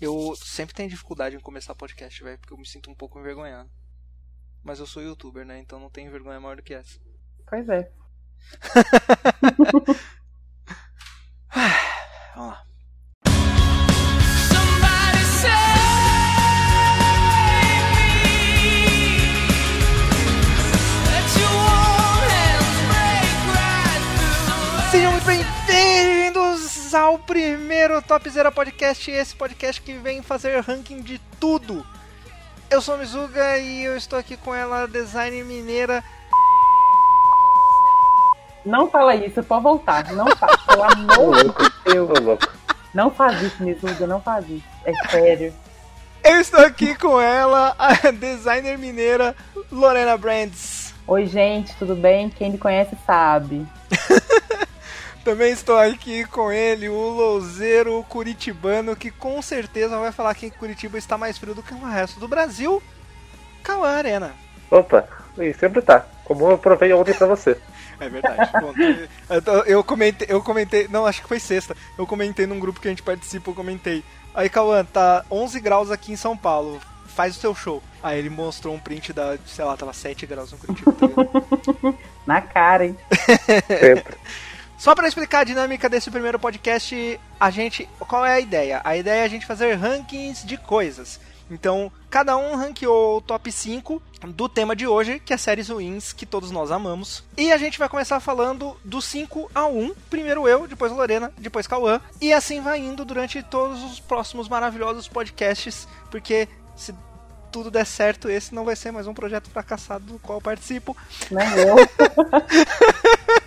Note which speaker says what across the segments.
Speaker 1: Eu sempre tenho dificuldade em começar podcast, velho, porque eu me sinto um pouco envergonhado. Mas eu sou youtuber, né? Então não tenho vergonha maior do que essa.
Speaker 2: Pois é.
Speaker 1: primeiro Top Zero Podcast, esse podcast que vem fazer ranking de tudo. Eu sou Mizuga e eu estou aqui com ela, design mineira.
Speaker 2: Não fala isso, pode voltar. Não fala, pelo amor de Deus. Não faz isso, Mizuga, não faz isso. É sério.
Speaker 1: Eu estou aqui com ela, a designer mineira Lorena Brands.
Speaker 2: Oi, gente, tudo bem? Quem me conhece sabe.
Speaker 1: Também estou aqui com ele, o louzeiro curitibano, que com certeza vai falar que Curitiba está mais frio do que o resto do Brasil. Cauã Arena.
Speaker 3: Opa, e sempre tá. Como eu provei ontem pra você.
Speaker 1: É verdade. Bom, eu, comentei, eu comentei, não, acho que foi sexta. Eu comentei num grupo que a gente participa, eu comentei. Aí, Cauã, tá 11 graus aqui em São Paulo. Faz o seu show. Aí ele mostrou um print da, sei lá, tava 7 graus no Curitiba. Tá?
Speaker 2: Na cara, hein?
Speaker 3: Sempre.
Speaker 1: Só pra explicar a dinâmica desse primeiro podcast, a gente, qual é a ideia? A ideia é a gente fazer rankings de coisas. Então, cada um ranqueou o top 5 do tema de hoje, que é séries ruins que todos nós amamos. E a gente vai começar falando do 5 a 1. Primeiro eu, depois Lorena, depois Cauã. E assim vai indo durante todos os próximos maravilhosos podcasts, porque se tudo der certo, esse não vai ser mais um projeto fracassado do qual eu participo.
Speaker 2: Nem eu.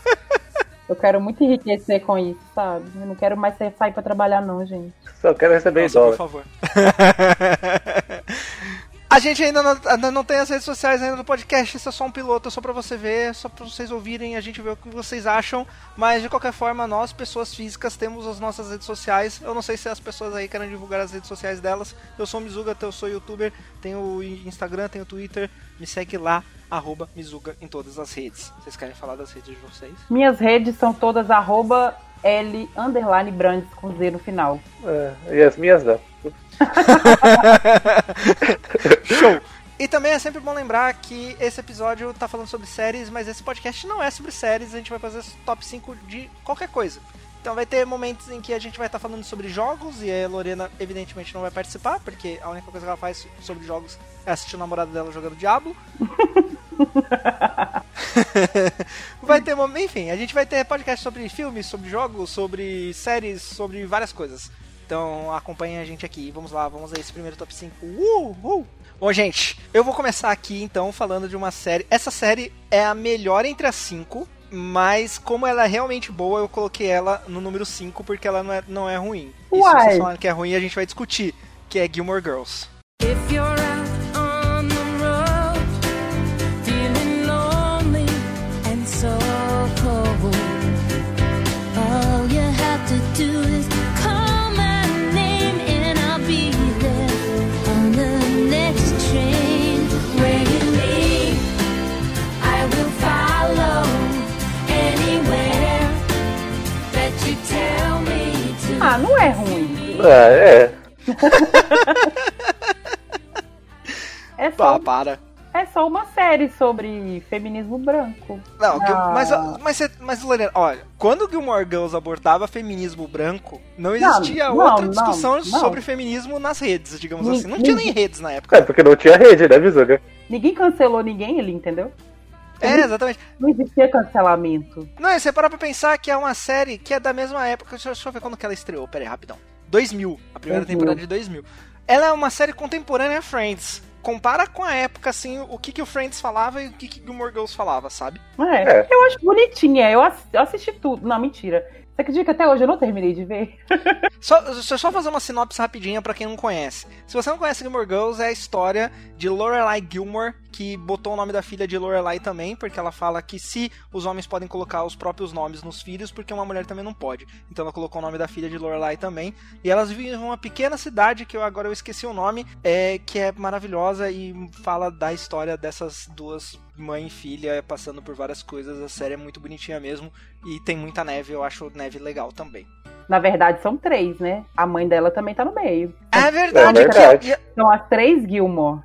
Speaker 2: Eu quero muito enriquecer com isso, sabe? Eu não quero mais sair pra trabalhar, não, gente.
Speaker 3: Só quero receber
Speaker 1: Nossa, por
Speaker 3: dólar.
Speaker 1: favor. A gente ainda não, ainda não tem as redes sociais ainda do podcast, isso é só um piloto, é só pra você ver, é só pra vocês ouvirem, a gente ver o que vocês acham. Mas de qualquer forma, nós, pessoas físicas, temos as nossas redes sociais. Eu não sei se as pessoas aí querem divulgar as redes sociais delas. Eu sou o Mizuga, eu sou youtuber, tenho o Instagram, tenho o Twitter, me segue lá, arroba Mizuga em todas as redes. Vocês querem falar das redes de vocês?
Speaker 2: Minhas redes são todas arroba L underline brands com Z no final.
Speaker 3: É, e as minhas não.
Speaker 1: Show! E também é sempre bom lembrar que esse episódio tá falando sobre séries, mas esse podcast não é sobre séries, a gente vai fazer top 5 de qualquer coisa. Então vai ter momentos em que a gente vai estar falando sobre jogos e a Lorena evidentemente não vai participar, porque a única coisa que ela faz sobre jogos é assistir o namorado dela jogando Diablo. vai ter enfim, a gente vai ter podcast sobre filmes, sobre jogos, sobre séries, sobre várias coisas. Então acompanhem a gente aqui. Vamos lá, vamos a esse primeiro top 5. Uh, uh. Bom, gente, eu vou começar aqui então falando de uma série. Essa série é a melhor entre as 5, mas como ela é realmente boa, eu coloquei ela no número 5 porque ela não é, não é ruim. E se
Speaker 2: Uai.
Speaker 1: vocês falarem que é ruim, a gente vai discutir, que é Gilmore Girls.
Speaker 4: If you're out
Speaker 2: Ah, é.
Speaker 3: É
Speaker 2: só,
Speaker 1: Ah, para.
Speaker 2: é só uma série sobre feminismo branco.
Speaker 1: Não,
Speaker 2: Ah.
Speaker 1: mas, mas, mas, Lorena, olha, quando Gilmore Girls abordava feminismo branco, não existia
Speaker 2: não,
Speaker 1: outra
Speaker 2: não,
Speaker 1: discussão
Speaker 2: não.
Speaker 1: sobre feminismo nas redes, digamos
Speaker 2: Ni-
Speaker 1: assim. Não tinha nem redes na época.
Speaker 3: É, porque não tinha rede, né, Mizuga?
Speaker 2: Ninguém cancelou ninguém ali, entendeu?
Speaker 1: É, exatamente.
Speaker 2: Não existia cancelamento.
Speaker 1: Não, você para pra pensar que é uma série que é da mesma época. Deixa, eu- deixa eu ver quando que ela estreou. Pera aí, rapidão. 2000. A primeira
Speaker 2: 2000.
Speaker 1: temporada de 2000. Ela é uma série contemporânea a Friends. Compara com a época, assim, o que, que o Friends falava e o que, que Gilmore Girls falava, sabe?
Speaker 2: É,
Speaker 3: É.
Speaker 2: eu acho bonitinha. Eu ass- eu assisti tudo. Não, mentira. Você acredita que até hoje eu não terminei de ver?
Speaker 1: Só, deixa eu só fazer uma sinopse rapidinha pra quem não conhece. Se você não conhece Gilmore Girls, é a história de Lorelai Gilmore, que botou o nome da filha de Lorelai também, porque ela fala que se os homens podem colocar os próprios nomes nos filhos, porque uma mulher também não pode. Então ela colocou o nome da filha de Lorelai também. E elas vivem em uma pequena cidade, que eu agora eu esqueci o nome, é, que é maravilhosa e fala da história dessas duas mãe e filha passando por várias coisas. A série é muito bonitinha mesmo. E tem muita neve, eu acho neve legal também.
Speaker 2: Na verdade, são três, né? A mãe dela também tá no meio.
Speaker 1: É verdade.
Speaker 3: É verdade.
Speaker 1: que-
Speaker 2: São as três Gilmore.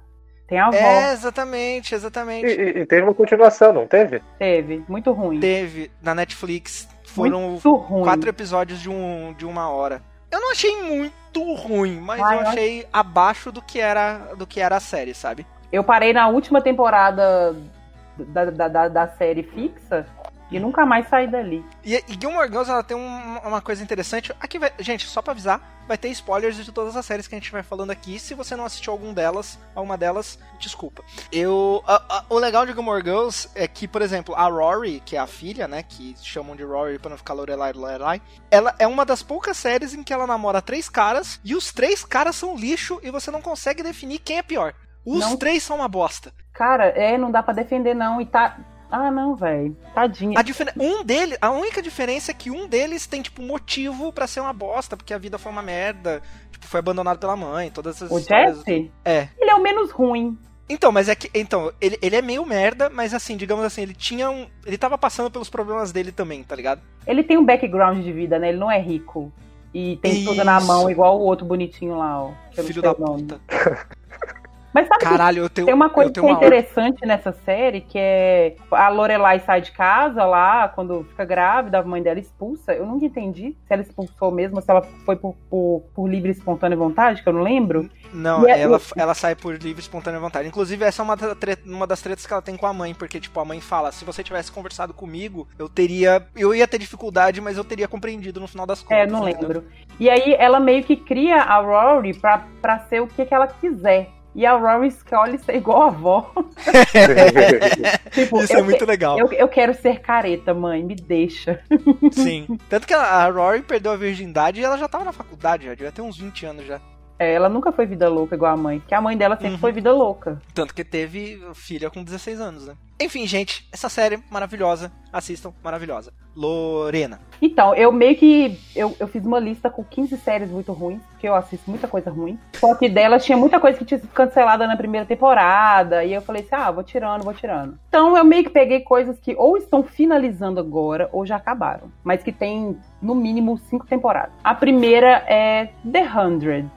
Speaker 2: Tem a avó.
Speaker 1: É, exatamente, exatamente.
Speaker 3: e- e teve uma continuação, não teve?
Speaker 2: Teve. Muito ruim.
Speaker 1: Teve na Netflix. Foram
Speaker 2: Muito ruim.
Speaker 1: quatro episódios de, um, de uma hora. Eu não achei muito ruim, mas
Speaker 2: Ah,
Speaker 1: eu
Speaker 2: eu
Speaker 1: achei abaixo do que era do que era a série, sabe?
Speaker 2: Eu parei na última temporada da, da, da, da série fixa e nunca mais saí dali.
Speaker 1: E, e Gilmore Girls, ela tem um- uma coisa interessante. Aqui vai, gente, só pra avisar, vai ter spoilers de todas as séries que a gente vai falando aqui. Se você não assistiu algum delas, alguma delas, desculpa. Eu, a- a- o legal de Gilmore Girls é que, por exemplo, a Rory, que é a filha, né, que chamam de Rory pra não ficar Lorelai, Lorelai, ela é uma das poucas séries em que ela namora três caras e os três caras são lixo e você não consegue definir quem é pior. Os
Speaker 2: Não.
Speaker 1: três são uma bosta.
Speaker 2: Cara, é, não dá pra defender, não. E tá. Ah, não, velho. Tadinha.
Speaker 1: A, diferen- um dele, a única diferença é que um deles tem, tipo, motivo pra ser uma bosta, porque a vida foi uma merda, tipo, foi abandonado pela mãe, todas essas
Speaker 2: O
Speaker 1: histórias.
Speaker 2: Jesse,
Speaker 1: É.
Speaker 2: ele é o menos ruim.
Speaker 1: Então, mas é que. Então, ele, ele é meio merda, mas assim, digamos assim, ele tinha um. Ele tava passando pelos problemas dele também, tá ligado?
Speaker 2: Ele tem um background de vida, né? Ele não é rico. E tem tudo na
Speaker 1: Isso.
Speaker 2: mão, igual o outro bonitinho lá, ó.
Speaker 1: Filho da
Speaker 2: o
Speaker 1: puta.
Speaker 2: Mas sabe que
Speaker 1: Caralho, tenho.
Speaker 2: Tem uma coisa que é
Speaker 1: uma
Speaker 2: interessante nessa série, que é a Lorelai sai de casa lá, quando fica grávida, a mãe dela expulsa. Eu nunca entendi se ela expulsou mesmo, se ela foi por, por, por livre e espontânea vontade, que eu não lembro.
Speaker 1: Não,
Speaker 2: E é-
Speaker 1: ela, ela sai por livre e espontânea vontade. Inclusive, essa é uma, da tre- uma das tretas que ela tem com a mãe, porque, tipo, a mãe fala: se você tivesse conversado comigo, eu teria. Eu ia ter dificuldade, mas eu teria compreendido no final das contas.
Speaker 2: É, não
Speaker 1: entendeu?
Speaker 2: lembro. E aí ela meio que cria a Rory pra, pra ser o que, que ela quiser. E a Rory escolhe ser igual a avó. tipo,
Speaker 1: Isso é muito
Speaker 2: que-
Speaker 1: legal.
Speaker 2: eu, eu quero ser careta, mãe, me deixa.
Speaker 1: Sim. Tanto que a a Rory perdeu a virgindade e ela já tava na faculdade, já devia ter uns 20 anos já.
Speaker 2: É, ela nunca foi vida louca igual a mãe, porque a mãe dela sempre
Speaker 1: Uhum.
Speaker 2: foi vida louca.
Speaker 1: Tanto que teve filha com 16 anos, né? Enfim, gente, essa série maravilhosa. Assistam, maravilhosa. Lorena.
Speaker 2: Então, eu meio que. Eu, eu fiz uma lista com 15 séries muito ruins, porque eu assisto muita coisa ruim. Só que delas tinha muita coisa que tinha sido cancelada na primeira temporada. E eu falei assim: ah, vou tirando, vou tirando. Então eu meio que peguei coisas que ou estão finalizando agora ou já acabaram. Mas que tem, no mínimo, cinco temporadas. A primeira é The Hundred.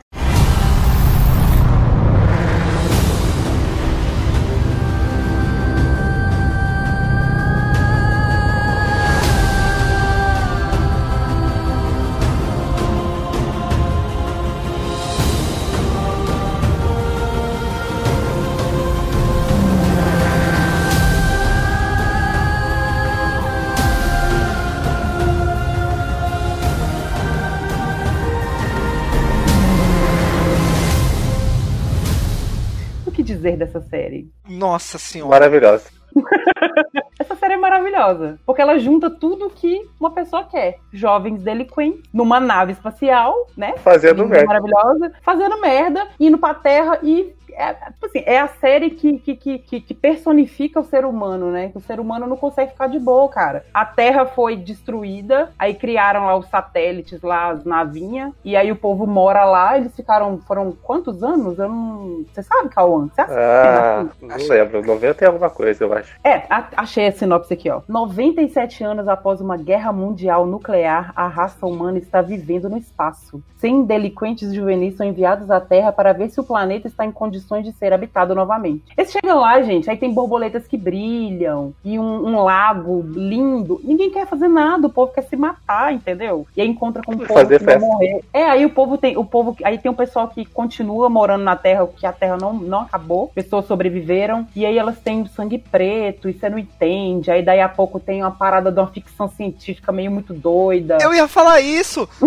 Speaker 2: Dizer dessa série?
Speaker 1: Nossa senhora.
Speaker 3: Maravilhosa.
Speaker 2: Essa série é maravilhosa, porque ela junta tudo que uma pessoa quer. Jovens delinquentes, numa nave espacial, né?
Speaker 3: Fazendo merda.
Speaker 2: Maravilhosa, fazendo merda, indo pra Terra e. É, assim, é a série que, que, que, que- personifica o ser humano, né? O ser humano não consegue ficar de boa, cara. A Terra foi destruída, aí criaram lá os satélites, lá as navinhas, e aí o povo mora lá, eles ficaram. Foram quantos anos? Eu não. Você sabe, Cauã? Você?
Speaker 3: Ah,
Speaker 2: né?
Speaker 3: não lembro. 90 e alguma coisa, eu acho.
Speaker 2: É, a- achei a sinopse aqui, ó. 97 anos após uma guerra mundial nuclear, a raça humana está vivendo no espaço. 100 delinquentes juvenis são enviados à Terra para ver se o planeta está em condições de ser habitado novamente. Eles chegam lá, gente, aí tem borboletas que brilham e um, um lago lindo. Ninguém quer fazer nada, o povo quer se matar, entendeu? E aí encontra com o povo
Speaker 3: Fazer
Speaker 2: que vai
Speaker 3: festa.
Speaker 2: morrer. É, aí o povo tem, o povo, aí tem um pessoal que continua morando na Terra, que a Terra não, não acabou, pessoas sobreviveram, e aí elas têm sangue preto, e você não entende, aí daí a pouco tem uma parada de uma ficção científica meio muito doida.
Speaker 1: Eu ia falar isso!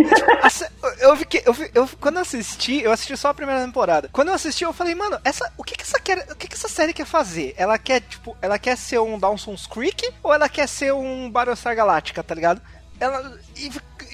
Speaker 1: Eu fiquei. Eu, eu- quando eu assisti, eu assisti só a primeira temporada. Quando eu assisti, eu falei, mano, essa, o que que essa, quer, o que que essa série quer fazer? Ela quer, tipo, ela quer ser um Dawson's Creek ou ela quer ser um Battlestar Galactica, tá ligado? Ela. E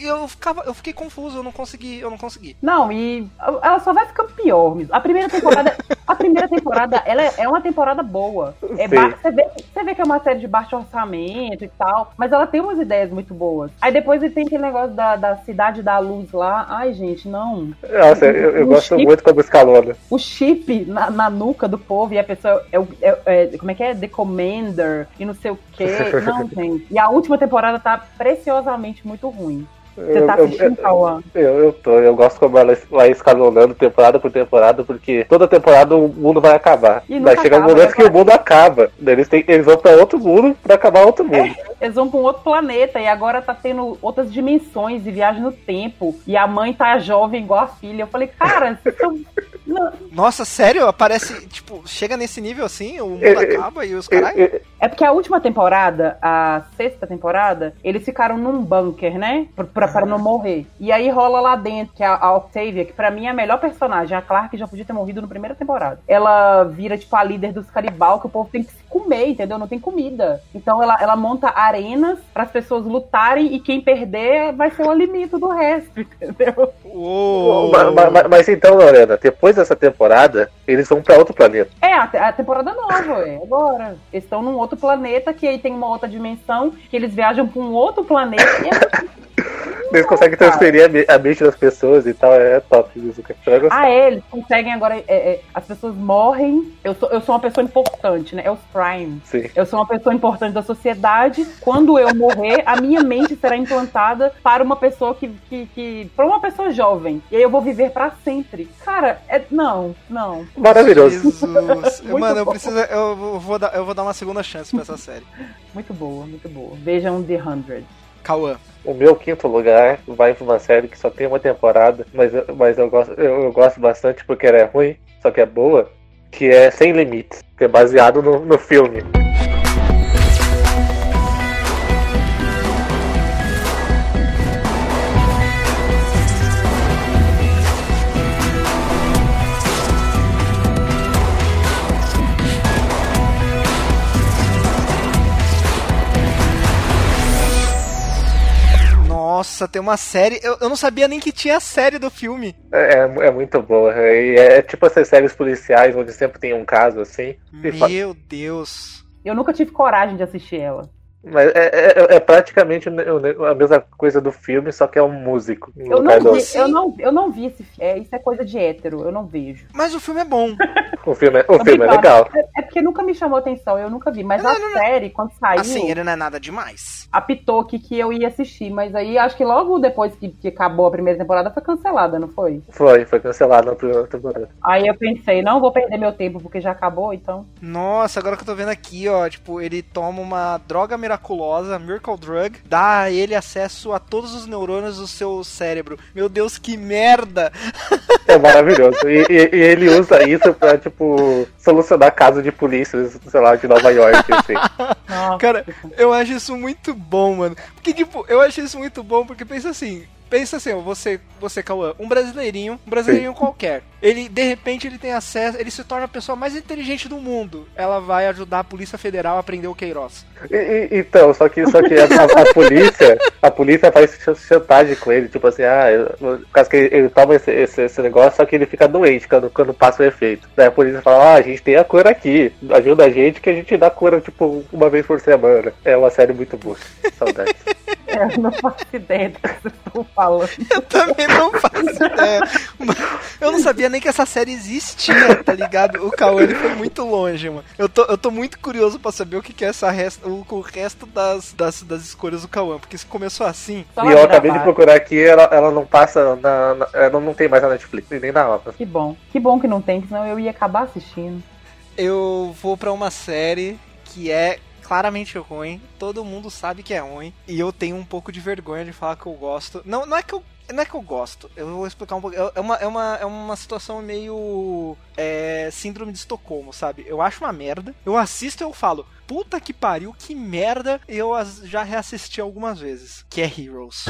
Speaker 1: eu ficava. Eu fiquei confuso, eu não consegui, eu não consegui.
Speaker 2: Não, e ela só vai ficando pior mesmo. A primeira temporada, a primeira temporada, ela é, é uma temporada boa. É você, vê, você vê que é uma série de baixo orçamento e tal, mas ela tem umas ideias muito boas. Aí depois tem aquele negócio da, da cidade da luz lá. Ai, gente, não.
Speaker 3: Nossa, eu, eu gosto
Speaker 2: chip-
Speaker 3: muito como escalona.
Speaker 2: O chip na, na nuca do povo e a pessoa é, o- é- é- como é que é? The Commander e não sei o quê. Não, gente. E a última temporada tá preciosamente muito ruim. Você tá
Speaker 3: Eu-
Speaker 2: assistindo, Cauã?
Speaker 3: Eu, eu tô, eu gosto como ela vai escalonando temporada por temporada, porque toda temporada o mundo vai acabar.
Speaker 2: E
Speaker 3: chegar um
Speaker 2: acaba,
Speaker 3: momento
Speaker 2: né,
Speaker 3: que o mundo acaba. Eles, têm, eles vão pra outro mundo pra acabar outro mundo.
Speaker 2: Eles vão pra um outro planeta e agora tá tendo outras dimensões e viagem no tempo. E a mãe tá jovem igual a filha. Eu falei, cara, são.
Speaker 1: Nossa, sério? Aparece, tipo, chega nesse nível assim, o mundo
Speaker 3: É, é,
Speaker 1: acaba e os caras.
Speaker 3: e-
Speaker 2: É porque a última temporada, a sexta temporada, eles ficaram num bunker, né? Pra, pra, pra não morrer. E aí rola lá dentro, que é a, a Octavia, que pra mim é a melhor personagem. A Clark já podia ter morrido na primeira temporada. Ela vira, tipo, a líder dos canibal, que o povo tem que se comer, entendeu? Não tem comida. Então ela, ela monta arenas para as pessoas lutarem e quem perder vai ser o alimento do resto, entendeu?
Speaker 1: Uou!
Speaker 3: Ma- ma- ma- Mas, então, Lorena, depois dessa temporada, eles vão pra outro planeta.
Speaker 2: É, a, a temporada nova, é, agora. Eles estão num outro planeta, que aí tem uma outra dimensão, que eles viajam pra um outro planeta. E é
Speaker 3: Eles conseguem transferir a, me- a mente das pessoas e tal. É top isso. cara. Você vai gostar.
Speaker 2: Ah, é, eles conseguem agora. é, é, as pessoas morrem. Eu sou, eu sou uma pessoa importante, né? É os Prime.
Speaker 3: Sim.
Speaker 2: Eu sou uma pessoa importante da sociedade. Quando eu morrer, a minha mente será implantada para uma pessoa que. que, que para uma pessoa jovem. E aí eu vou viver pra sempre. Cara, é, não, não.
Speaker 3: Maravilhoso.
Speaker 1: Jesus. Mano, eu preciso. Eu vou, vou dar, eu vou dar uma segunda chance pra essa série.
Speaker 2: Muito boa, muito boa. Vejam The Hundred.
Speaker 1: Cauã.
Speaker 3: O meu quinto lugar vai pra uma série que só tem uma temporada, mas, mas eu, gosto, eu, eu gosto bastante porque ela é ruim, só que é boa, que é Sem Limites, que é baseado no, no filme.
Speaker 1: Nossa, tem uma série. Eu, eu não sabia nem que tinha a série do filme.
Speaker 3: É, é, é muito boa. E é, é tipo essas séries policiais onde sempre tem um caso assim.
Speaker 1: Meu Deus.
Speaker 2: Eu nunca tive coragem de assistir ela.
Speaker 3: Mas é, é- é praticamente o ne- a mesma coisa do filme, só que é um músico.
Speaker 2: Eu não, vi, eu, não, eu não vi esse filme. É, isso é coisa de hétero, eu não vejo.
Speaker 1: Mas o filme é bom.
Speaker 3: O filme, é- o filme é legal.
Speaker 2: É, é porque nunca me chamou atenção, eu nunca vi. Mas
Speaker 1: Não,
Speaker 2: a
Speaker 1: não, não.
Speaker 2: série, quando saiu,
Speaker 1: Assim, ele não é nada demais.
Speaker 2: apitou aqui que eu ia assistir. Mas aí acho que logo depois que, que acabou a primeira temporada foi cancelada, não foi?
Speaker 3: Foi, foi cancelado na primeira temporada.
Speaker 2: Aí eu pensei, não vou perder meu tempo porque já acabou, então.
Speaker 1: Nossa, agora que eu tô vendo aqui, ó, tipo, ele toma uma droga miraculosa, Miracle Drug, dá a ele acesso a todos os neurônios do seu cérebro. Meu Deus, que merda!
Speaker 3: É maravilhoso. E, e- e ele usa isso pra, tipo, solucionar casos de polícias, sei lá, de Nova York, assim.
Speaker 1: Cara, eu acho isso muito bom, mano. Porque, tipo, eu acho isso muito bom porque pensa assim. Pensa assim, você, você, Cauã, um brasileirinho, um brasileirinho qualquer. Ele, de repente, ele tem acesso, ele se torna a pessoa mais inteligente do mundo. Ela vai ajudar a Polícia Federal a prender o Queiroz.
Speaker 3: E- e- então, só que, só que a, a- a polícia, a polícia faz ch- chantagem com ele, tipo assim, ah, por causa que ele, ele toma esse, esse, esse negócio, só que ele fica doente quando, quando passa o efeito. Daí a polícia fala, ah, a gente tem a cura aqui, ajuda a gente que a gente dá cura, tipo, uma vez por semana. É uma série muito boa. Saudade.
Speaker 2: Eu não faço ideia do que vocês estão falando.
Speaker 1: Eu também não faço ideia. Eu não sabia nem que essa série existia, tá ligado? O Cauã ele foi muito longe, mano. Eu tô, eu tô muito curioso pra saber o que, que é essa resta, o, o resto das, das, das escolhas do Cauã. Porque se começou assim.
Speaker 2: Só
Speaker 3: e eu acabei de procurar aqui, ela, ela não passa na, na- Ela não tem mais na Netflix, nem na Amazon.
Speaker 2: Que bom. Que bom que não tem, que senão eu ia acabar assistindo.
Speaker 1: Eu vou pra uma série que é claramente ruim. Todo mundo sabe que é ruim. E eu tenho um pouco de vergonha de falar que eu gosto. Não, não é que eu. Não é que eu gosto, eu vou explicar um pouco. É uma, é uma, é uma situação meio. É, síndrome de Estocolmo, sabe? Eu acho uma merda. Eu assisto e eu falo, puta que pariu, que merda. Eu já reassisti algumas vezes. Que é Heroes.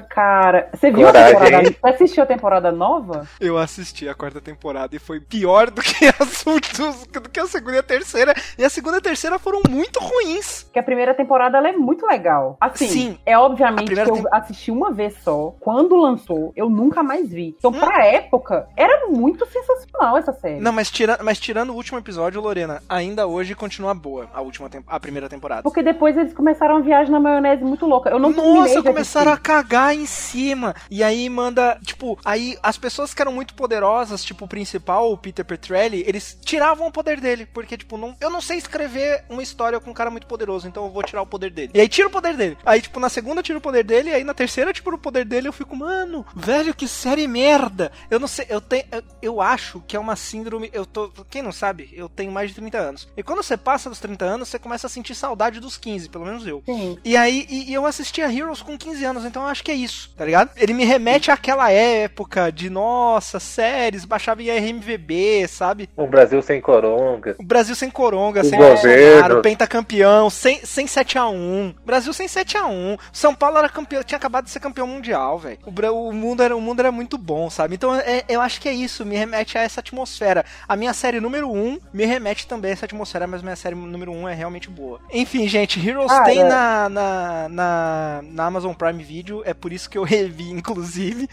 Speaker 2: Nossa, cara. Você viu a
Speaker 3: Coragem,
Speaker 2: temporada?
Speaker 3: hein?
Speaker 2: Você assistiu a temporada nova?
Speaker 1: Eu assisti a quarta temporada e foi pior do que as outras, do que a segunda e a terceira. E a segunda e a terceira foram muito ruins.
Speaker 2: Porque a primeira temporada ela é muito legal. Assim,
Speaker 1: Sim.
Speaker 2: é obviamente
Speaker 1: A
Speaker 2: que eu
Speaker 1: tem-
Speaker 2: assisti uma vez só. Quando lançou, eu nunca mais vi. Então,
Speaker 1: Hum.
Speaker 2: pra época, era muito sensacional essa série.
Speaker 1: Não, mas, tira, mas tirando o último episódio, Lorena, ainda hoje continua boa a última a primeira temporada.
Speaker 2: Porque depois eles começaram a viagem na maionese muito louca. Eu não
Speaker 1: Nossa, começaram a cagar em em cima. E aí manda, tipo, aí as pessoas que eram muito poderosas, tipo o principal, o Peter Petrelli, eles tiravam o poder dele, porque tipo, não, eu não sei escrever uma história com um cara muito poderoso, então eu vou tirar o poder dele. E aí tira o poder dele. Aí tipo, na segunda tira o poder dele, e aí na terceira tira o poder dele, eu fico, mano, velho, que série merda. Eu não sei, eu tenho eu, eu acho que é uma síndrome, eu tô, quem não sabe, eu tenho mais de 30 anos. E quando você passa dos 30 anos, você começa a sentir saudade dos 15, pelo menos eu.
Speaker 2: Sim.
Speaker 1: E aí, e, e eu assistia Heroes com 15 anos, então eu acho que é isso, tá ligado? Ele me remete àquela época de, nossa, séries, baixava em RMVB, sabe?
Speaker 3: Um Brasil sem coronga.
Speaker 1: O Brasil sem Coronga,
Speaker 3: O
Speaker 1: sem. Bolsonaro, pentacampeão, sem, sem 7x1. Brasil sem 7x1. São Paulo era campeão, tinha acabado de ser campeão mundial, velho. O, o, mundo era, o mundo era muito bom, sabe? Então é- eu acho que é isso, me remete a essa atmosfera. A minha série número 1 me remete também a essa atmosfera, mas minha série número 1 é realmente boa. Enfim, gente, Heroes
Speaker 2: Cara.
Speaker 1: tem na, na, na, na Amazon Prime Video, é por isso que eu revi, inclusive.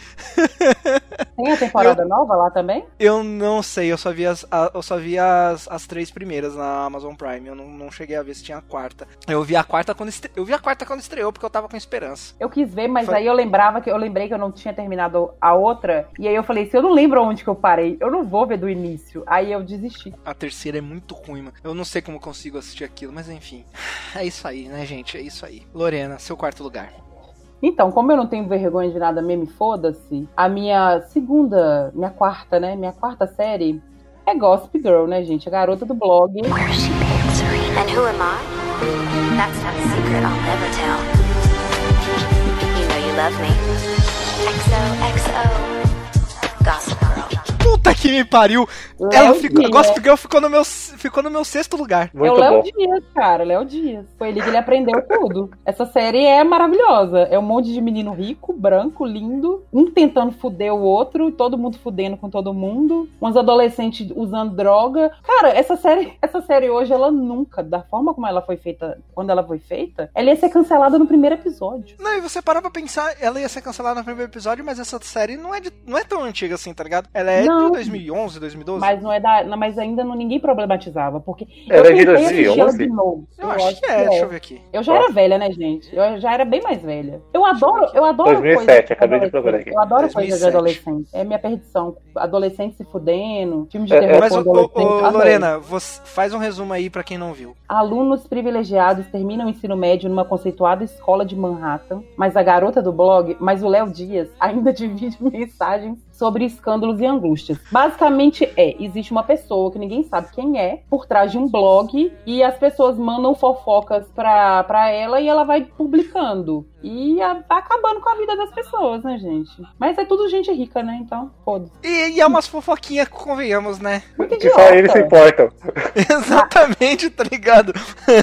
Speaker 2: Tem a temporada nova lá também?
Speaker 1: Eu não sei, eu só vi as, a- eu só vi as, as três primeiras na Amazon Prime. Eu não, não cheguei a ver se tinha a quarta. Eu vi a quarta quando estre... eu vi a quarta quando estreou porque eu tava com esperança.
Speaker 2: Eu quis ver, mas
Speaker 1: Foi-
Speaker 2: aí eu lembrava que eu lembrei que eu não tinha terminado a outra. E aí eu falei, se eu não lembro onde que eu parei, eu não vou ver do início. Aí eu desisti.
Speaker 1: A terceira é muito ruim, mano. Eu não sei como eu consigo assistir aquilo, mas enfim. É isso aí, né, gente? É isso aí. Lorena, seu quarto lugar.
Speaker 2: Então, como eu não tenho vergonha de nada mesmo, e foda-se, a minha segunda, minha quarta, né? Minha quarta série é Gossip Girl, né, gente? A garota do blog.
Speaker 5: And who am I? That's not a secret I'll never tell. You know you love me. XOXO.
Speaker 1: Puta que me pariu!
Speaker 2: Léo
Speaker 1: Ela ficou,
Speaker 2: Dias.
Speaker 1: Gossip Girl ficou no, meu, ficou no meu sexto lugar.
Speaker 2: É
Speaker 3: Muito
Speaker 2: o Léo
Speaker 3: bom.
Speaker 2: Dias, cara, Léo Dias. Foi ali que ele aprendeu tudo. Essa série é maravilhosa. É um monte de menino rico, branco, lindo, um tentando fuder o outro, todo mundo fudendo com todo mundo, uns adolescentes usando droga. Cara, essa série, essa série hoje, ela nunca, da forma como ela foi feita, quando ela foi feita, ela ia ser cancelada no primeiro episódio.
Speaker 1: Não, e você parar pra pensar, ela ia ser cancelada no primeiro episódio, mas essa série não é, de, não é tão antiga assim, tá ligado? Ela é
Speaker 2: Não.
Speaker 1: De 2011, 2012.
Speaker 2: Mas não é da, não, mas ainda não, ninguém problematizava, porque
Speaker 3: Era
Speaker 2: eu
Speaker 3: de
Speaker 2: tentei assistir ela
Speaker 3: 2011?
Speaker 2: de novo.
Speaker 1: eu acho que é, deixa eu ver aqui.
Speaker 2: Eu já era velha, né, gente? Eu já era bem mais velha. Eu adoro, eu adoro
Speaker 3: 2007,
Speaker 2: coisa de
Speaker 3: acabei de procurar aqui.
Speaker 2: Eu adoro coisa
Speaker 1: 2007.
Speaker 2: de adolescente. É minha perdição. Adolescente se fudendo, filme de
Speaker 3: É,
Speaker 2: terror
Speaker 1: Mas,
Speaker 2: com
Speaker 1: ô, ô. Lorena, você faz um resumo aí pra quem não viu.
Speaker 2: Alunos privilegiados terminam o ensino médio numa conceituada escola de Manhattan, mas a garota do blog, mas o Léo Dias, ainda divide mensagens sobre escândalos e angústias. Basicamente é, existe uma pessoa que ninguém sabe quem é, por trás de um blog, e as pessoas mandam fofocas pra, ela e ela vai publicando. E a- tá acabando com a vida das pessoas, né, gente? Mas é tudo gente rica, né? Então, foda-se.
Speaker 1: E, e é umas fofoquinhas, convenhamos, né?
Speaker 2: Muito
Speaker 3: Que só eles se
Speaker 2: idiota.
Speaker 3: importam.
Speaker 1: Exatamente, tá ligado?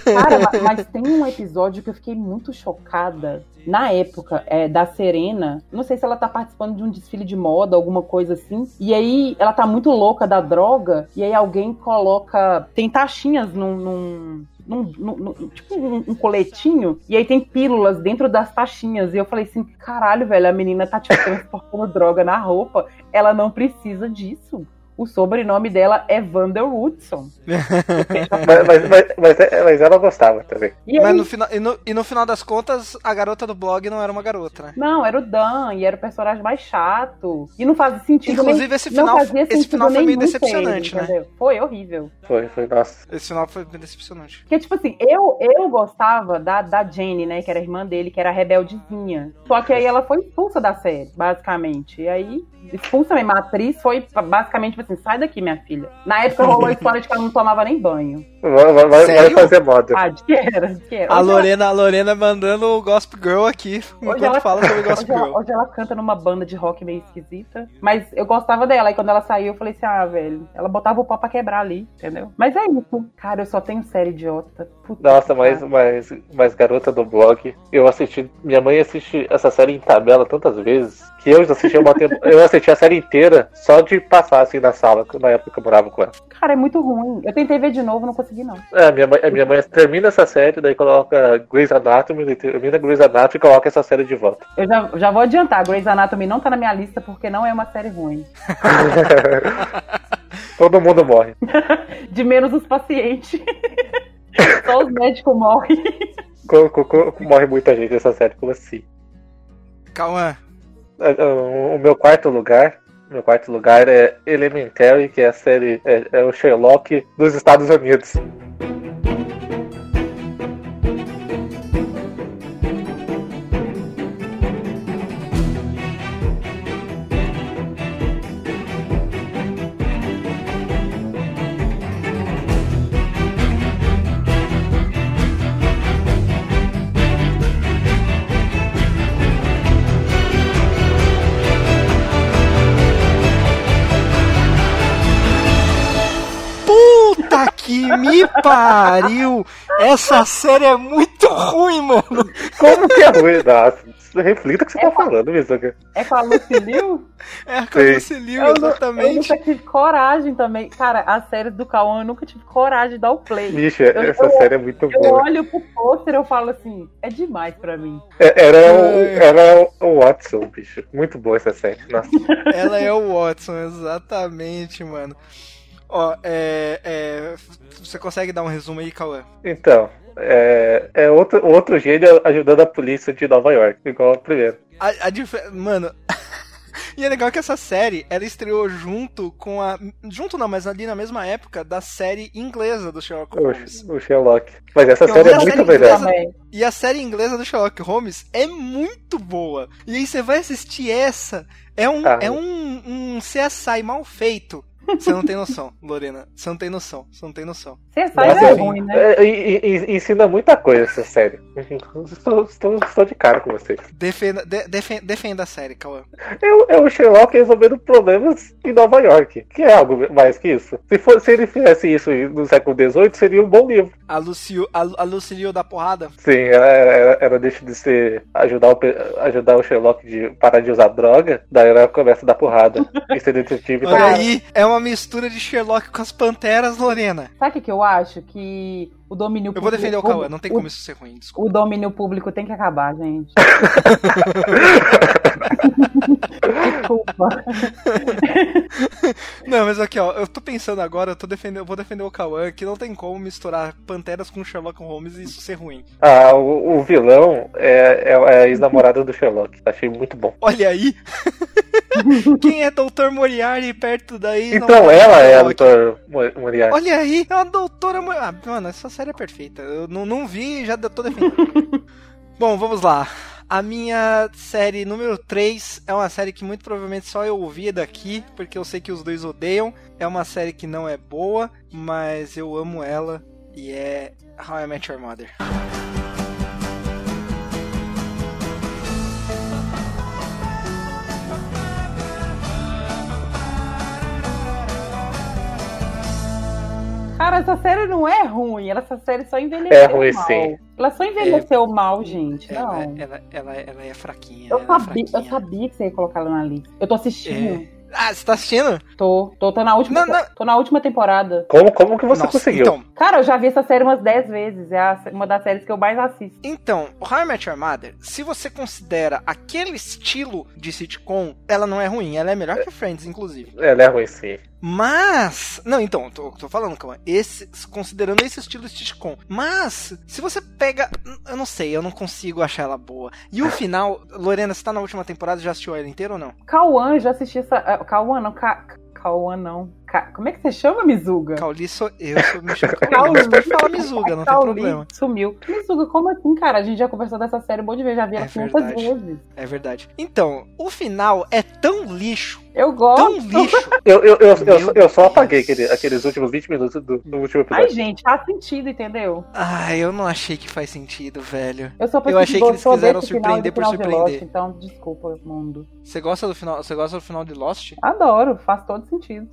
Speaker 2: Cara, ma- mas tem um episódio que eu fiquei muito chocada. Na época é, da Serena, não sei se ela tá participando de um desfile de moda, alguma coisa assim. E aí ela tá muito louca da droga. E aí alguém coloca. Tem taxinhas num. num- num- num- num- tipo um, um coletinho, e aí tem pílulas dentro das taxinhas. E eu falei assim: caralho, velho, a menina tá tipo transportando droga na roupa. Ela não precisa disso. O sobrenome dela é Vander Woodson.
Speaker 3: Mas, mas, mas, mas, é- mas ela gostava também.
Speaker 2: E aí,
Speaker 1: Mas no final, e, no, e no final das contas, a garota do blog não era uma garota, né?
Speaker 2: Não, era o Dan, e era o personagem mais chato. E não fazia sentido
Speaker 1: Inclusive,
Speaker 2: nem,
Speaker 1: esse
Speaker 2: não
Speaker 1: final-
Speaker 2: fazia
Speaker 1: esse final foi meio decepcionante, né?
Speaker 2: entendeu? Foi horrível.
Speaker 3: Foi, foi, nossa.
Speaker 1: Esse final foi bem decepcionante.
Speaker 2: Porque, tipo assim, eu, eu gostava da, da Jenny, né? Que era a irmã dele, que era a rebeldezinha. Só que aí ela foi expulsa da série, basicamente. E aí, expulsa mesmo. A atriz foi basicamente assim: sai daqui, minha filha. Na época rolou a história de que ela não tomava nem banho.
Speaker 3: Vai, vai, vai- fazer moda.
Speaker 2: Ah, de que era, de que era.
Speaker 1: A
Speaker 2: Hoje ela-
Speaker 1: Lorena, a Lorena mandando o Gossip Girl aqui, enquanto
Speaker 2: ela-
Speaker 1: fala sobre
Speaker 2: Hoje
Speaker 1: Gossip
Speaker 2: ela,
Speaker 1: Girl.
Speaker 2: hoje ela canta numa banda de rock meio esquisita. Mas eu gostava dela. E quando ela saiu, eu falei assim: ah, velho. Ela botava o pau pra quebrar ali, entendeu? Mas é isso. Cara, eu só tenho série idiota. Puta
Speaker 3: Nossa, mas, mas, mas garota do blog, eu assisti. Minha mãe assiste essa série em tabela tantas vezes que eu já assisti uma tempo, eu assisti a série inteira só de passar assim na sala, na época que eu morava com ela.
Speaker 2: Cara, é muito ruim. Eu tentei ver de novo, não consegui, não.
Speaker 3: É, minha mãe, a minha mãe termina essa série, daí coloca Grey's Anatomy, termina Grey's Anatomy e coloca essa série de volta.
Speaker 2: Eu já, já vou adiantar. Grey's Anatomy não tá na minha lista porque não é uma série ruim.
Speaker 3: Todo mundo morre.
Speaker 2: De menos os pacientes. Só os médicos morrem.
Speaker 3: Co- co- co- morre muita gente nessa série, como assim?
Speaker 1: Cauã,
Speaker 3: É, é, O meu quarto lugar. Meu quarto lugar é Elementary, que é a série. É, é o Sherlock dos Estados Unidos.
Speaker 1: Pariu! Essa série é muito ruim, mano.
Speaker 3: Como que é ruim? Nossa, reflita o que você tá falando, Mizuka.
Speaker 2: É com a Lucy Liu?
Speaker 1: É a
Speaker 3: Sim.
Speaker 1: Lucilio,
Speaker 2: Eu, nu- eu
Speaker 1: exatamente.
Speaker 2: nunca tive coragem também. Cara, as séries do Cauã eu nunca tive coragem de dar o play.
Speaker 3: Bicho, essa
Speaker 2: eu-
Speaker 3: série é muito
Speaker 2: Eu
Speaker 3: boa.
Speaker 2: olho pro pôster e eu falo assim, é demais pra mim.
Speaker 3: É- Era, o,
Speaker 1: É.
Speaker 3: era o Watson, bicho. Muito boa essa série. Nossa.
Speaker 1: Ela é o Watson, exatamente, mano. Ó, é, é, Você consegue dar um resumo aí, Cauã?
Speaker 3: Então, é, é outro, outro gênio ajudando a polícia de Nova York, igual a primeira.
Speaker 1: A, a dif- Mano. E é legal que essa série, ela estreou junto com a. Junto não, mas ali na mesma época da série inglesa do Sherlock Holmes.
Speaker 3: O, o Sherlock. Mas essa série é muito melhor.
Speaker 1: inglesa. E a série inglesa do Sherlock Holmes é muito boa. E aí você vai assistir essa. É um,
Speaker 3: Ah.
Speaker 1: é um, um CSI mal feito. Você não tem noção, Lorena. Você não tem noção. Você não tem noção.
Speaker 2: Você
Speaker 3: Nossa,
Speaker 2: é
Speaker 1: enfim.
Speaker 2: ruim, né?
Speaker 3: É, e- e- e- ensina muita coisa essa série. Estou, estou, estou de cara com vocês.
Speaker 1: Defenda, de- defen- defenda a série, Cauã.
Speaker 3: É, o- é o Sherlock resolvendo problemas em Nova York. Que é algo mais que isso. Se, for, se ele fizesse isso no século XVIII, seria um bom livro.
Speaker 1: A Lucio, a, a da porrada.
Speaker 3: Sim, ela, ela, ela deixa de ser. ajudar o, ajudar o Sherlock de parar de usar droga, daí ela começa a dar porrada. e ser detetive
Speaker 1: Olha
Speaker 3: também.
Speaker 1: aí, é uma mistura de Sherlock com as panteras, Lorena.
Speaker 2: Sabe o que, que eu acho? Que o domínio
Speaker 1: Eu vou
Speaker 2: público.
Speaker 1: defender o Cauã, não tem como isso ser ruim, desculpa.
Speaker 2: O domínio público tem que acabar, gente. Desculpa.
Speaker 1: Não, mas aqui, ó, eu tô pensando agora, eu tô defendendo, eu vou defender o Cauã, que não tem como misturar panteras com Sherlock Holmes e isso ser ruim.
Speaker 3: Ah, o, o vilão é, é, é a ex-namorada do Sherlock. Achei muito bom.
Speaker 1: Olha aí. Quem é Dr. Moriarty perto daí?
Speaker 3: Então ela é a. Mo- Moriarty.
Speaker 1: Olha aí, é uma doutora. Mo- Ah, mano, essa série é perfeita. Eu não, não vi e já tô defendendo. Bom, vamos lá. A minha série número 3 é uma série que muito provavelmente só eu ouvi daqui, porque eu sei que os dois odeiam. É uma série que não é boa, mas eu amo ela e é How I Met Your Mother.
Speaker 2: Cara, essa série não é ruim. Ela, essa série só envelheceu
Speaker 3: É ruim,
Speaker 2: mal.
Speaker 3: sim.
Speaker 2: Ela só envelheceu mal, gente.
Speaker 1: Ela,
Speaker 2: Não.
Speaker 1: ela, ela, ela é fraquinha.
Speaker 2: Eu
Speaker 1: ela é
Speaker 2: sabia, eu
Speaker 1: fraquinha.
Speaker 2: sabia que você ia colocar ela na lista. Eu tô assistindo.
Speaker 1: Ah, você tá assistindo?
Speaker 2: Tô, tô, tô na última,
Speaker 1: Não, não.
Speaker 2: tô na última temporada.
Speaker 3: Como, como que você
Speaker 1: Nossa,
Speaker 3: conseguiu?
Speaker 1: Então,
Speaker 2: Cara, eu já vi essa série umas 10 vezes. É a- uma das séries que eu mais assisto.
Speaker 1: Então, o How I Met Your Mother, se você considera aquele estilo de sitcom, ela não é ruim, ela é melhor que Friends, inclusive.
Speaker 3: Ela é ruim, sim.
Speaker 1: Mas. Não, então, tô, tô falando, calma. Esse, considerando esse estilo de sitcom. Mas, se você pega. Eu não sei, eu não consigo achar ela boa. E o final, Lorena, você tá na última temporada, já assistiu ela inteira ou não?
Speaker 2: Cauã, já assisti essa. ah, Cauã não, Cauã não. Como é que você chama, Mizuga?
Speaker 1: Cauli sou eu, sou Cauli. Mas pode falar Mizuga, não tem problema.
Speaker 2: Sumiu. Mizuga, como assim, cara? A gente já conversou dessa série um monte de vezes, já vi ela
Speaker 1: É
Speaker 2: 500
Speaker 1: verdade.
Speaker 2: vezes.
Speaker 1: É verdade. Então, o final é tão lixo,
Speaker 2: Eu
Speaker 1: tão
Speaker 2: gosto.
Speaker 1: lixo.
Speaker 3: Eu, eu, eu, eu, eu só apaguei aquele- aqueles últimos 20 minutos do, do último
Speaker 2: Ai,
Speaker 3: episódio.
Speaker 2: gente, faz sentido, entendeu?
Speaker 1: Ai, eu não achei que faz sentido, velho.
Speaker 2: Eu sou
Speaker 1: Eu achei que eles quiseram
Speaker 2: desse final do
Speaker 1: surpreender por surpreender.
Speaker 2: Lost, então, desculpa, mundo.
Speaker 1: Você gosta do final? Você gosta do final de Lost?
Speaker 2: Adoro, faz todo sentido.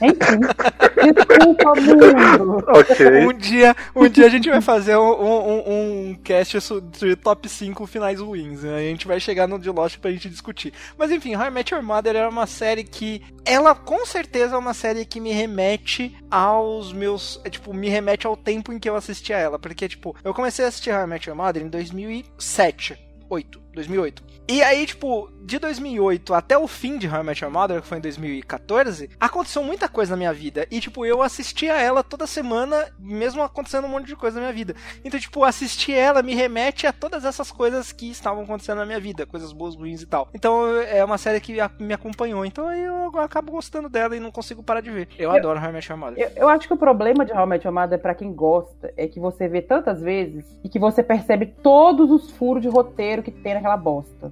Speaker 2: Enfim. desculpa, mundo.
Speaker 3: Ok.
Speaker 1: Um dia, um dia a gente vai fazer um, um, um cast sobre top 5 finais ruins. Né? A gente vai chegar no de Lost pra gente discutir. Mas enfim, I Met Your Mother é uma série que. Ela com certeza é uma série que me remete aos meus. é, tipo, me remete ao tempo em que eu assistia ela. Porque, tipo, eu comecei a assistir How Met Your Mother em 2007. 8. 2008. E aí, tipo, de 2008 até o fim de How I Met Your Mother, que foi em 2014, aconteceu muita coisa na minha vida. E, tipo, eu assistia ela toda semana, mesmo acontecendo um monte de coisa na minha vida. Então, tipo, assistir ela me remete a todas essas coisas que estavam acontecendo na minha vida, coisas boas, ruins e tal. Então, é uma série que me acompanhou. Então, eu acabo gostando dela e não consigo parar de ver. Eu, adoro How I Met Your Mother.
Speaker 2: Eu, eu acho que o problema de How I Met Your Mother, pra quem gosta, é que você vê tantas vezes e que você percebe todos os furos de roteiro que tem naquela bosta.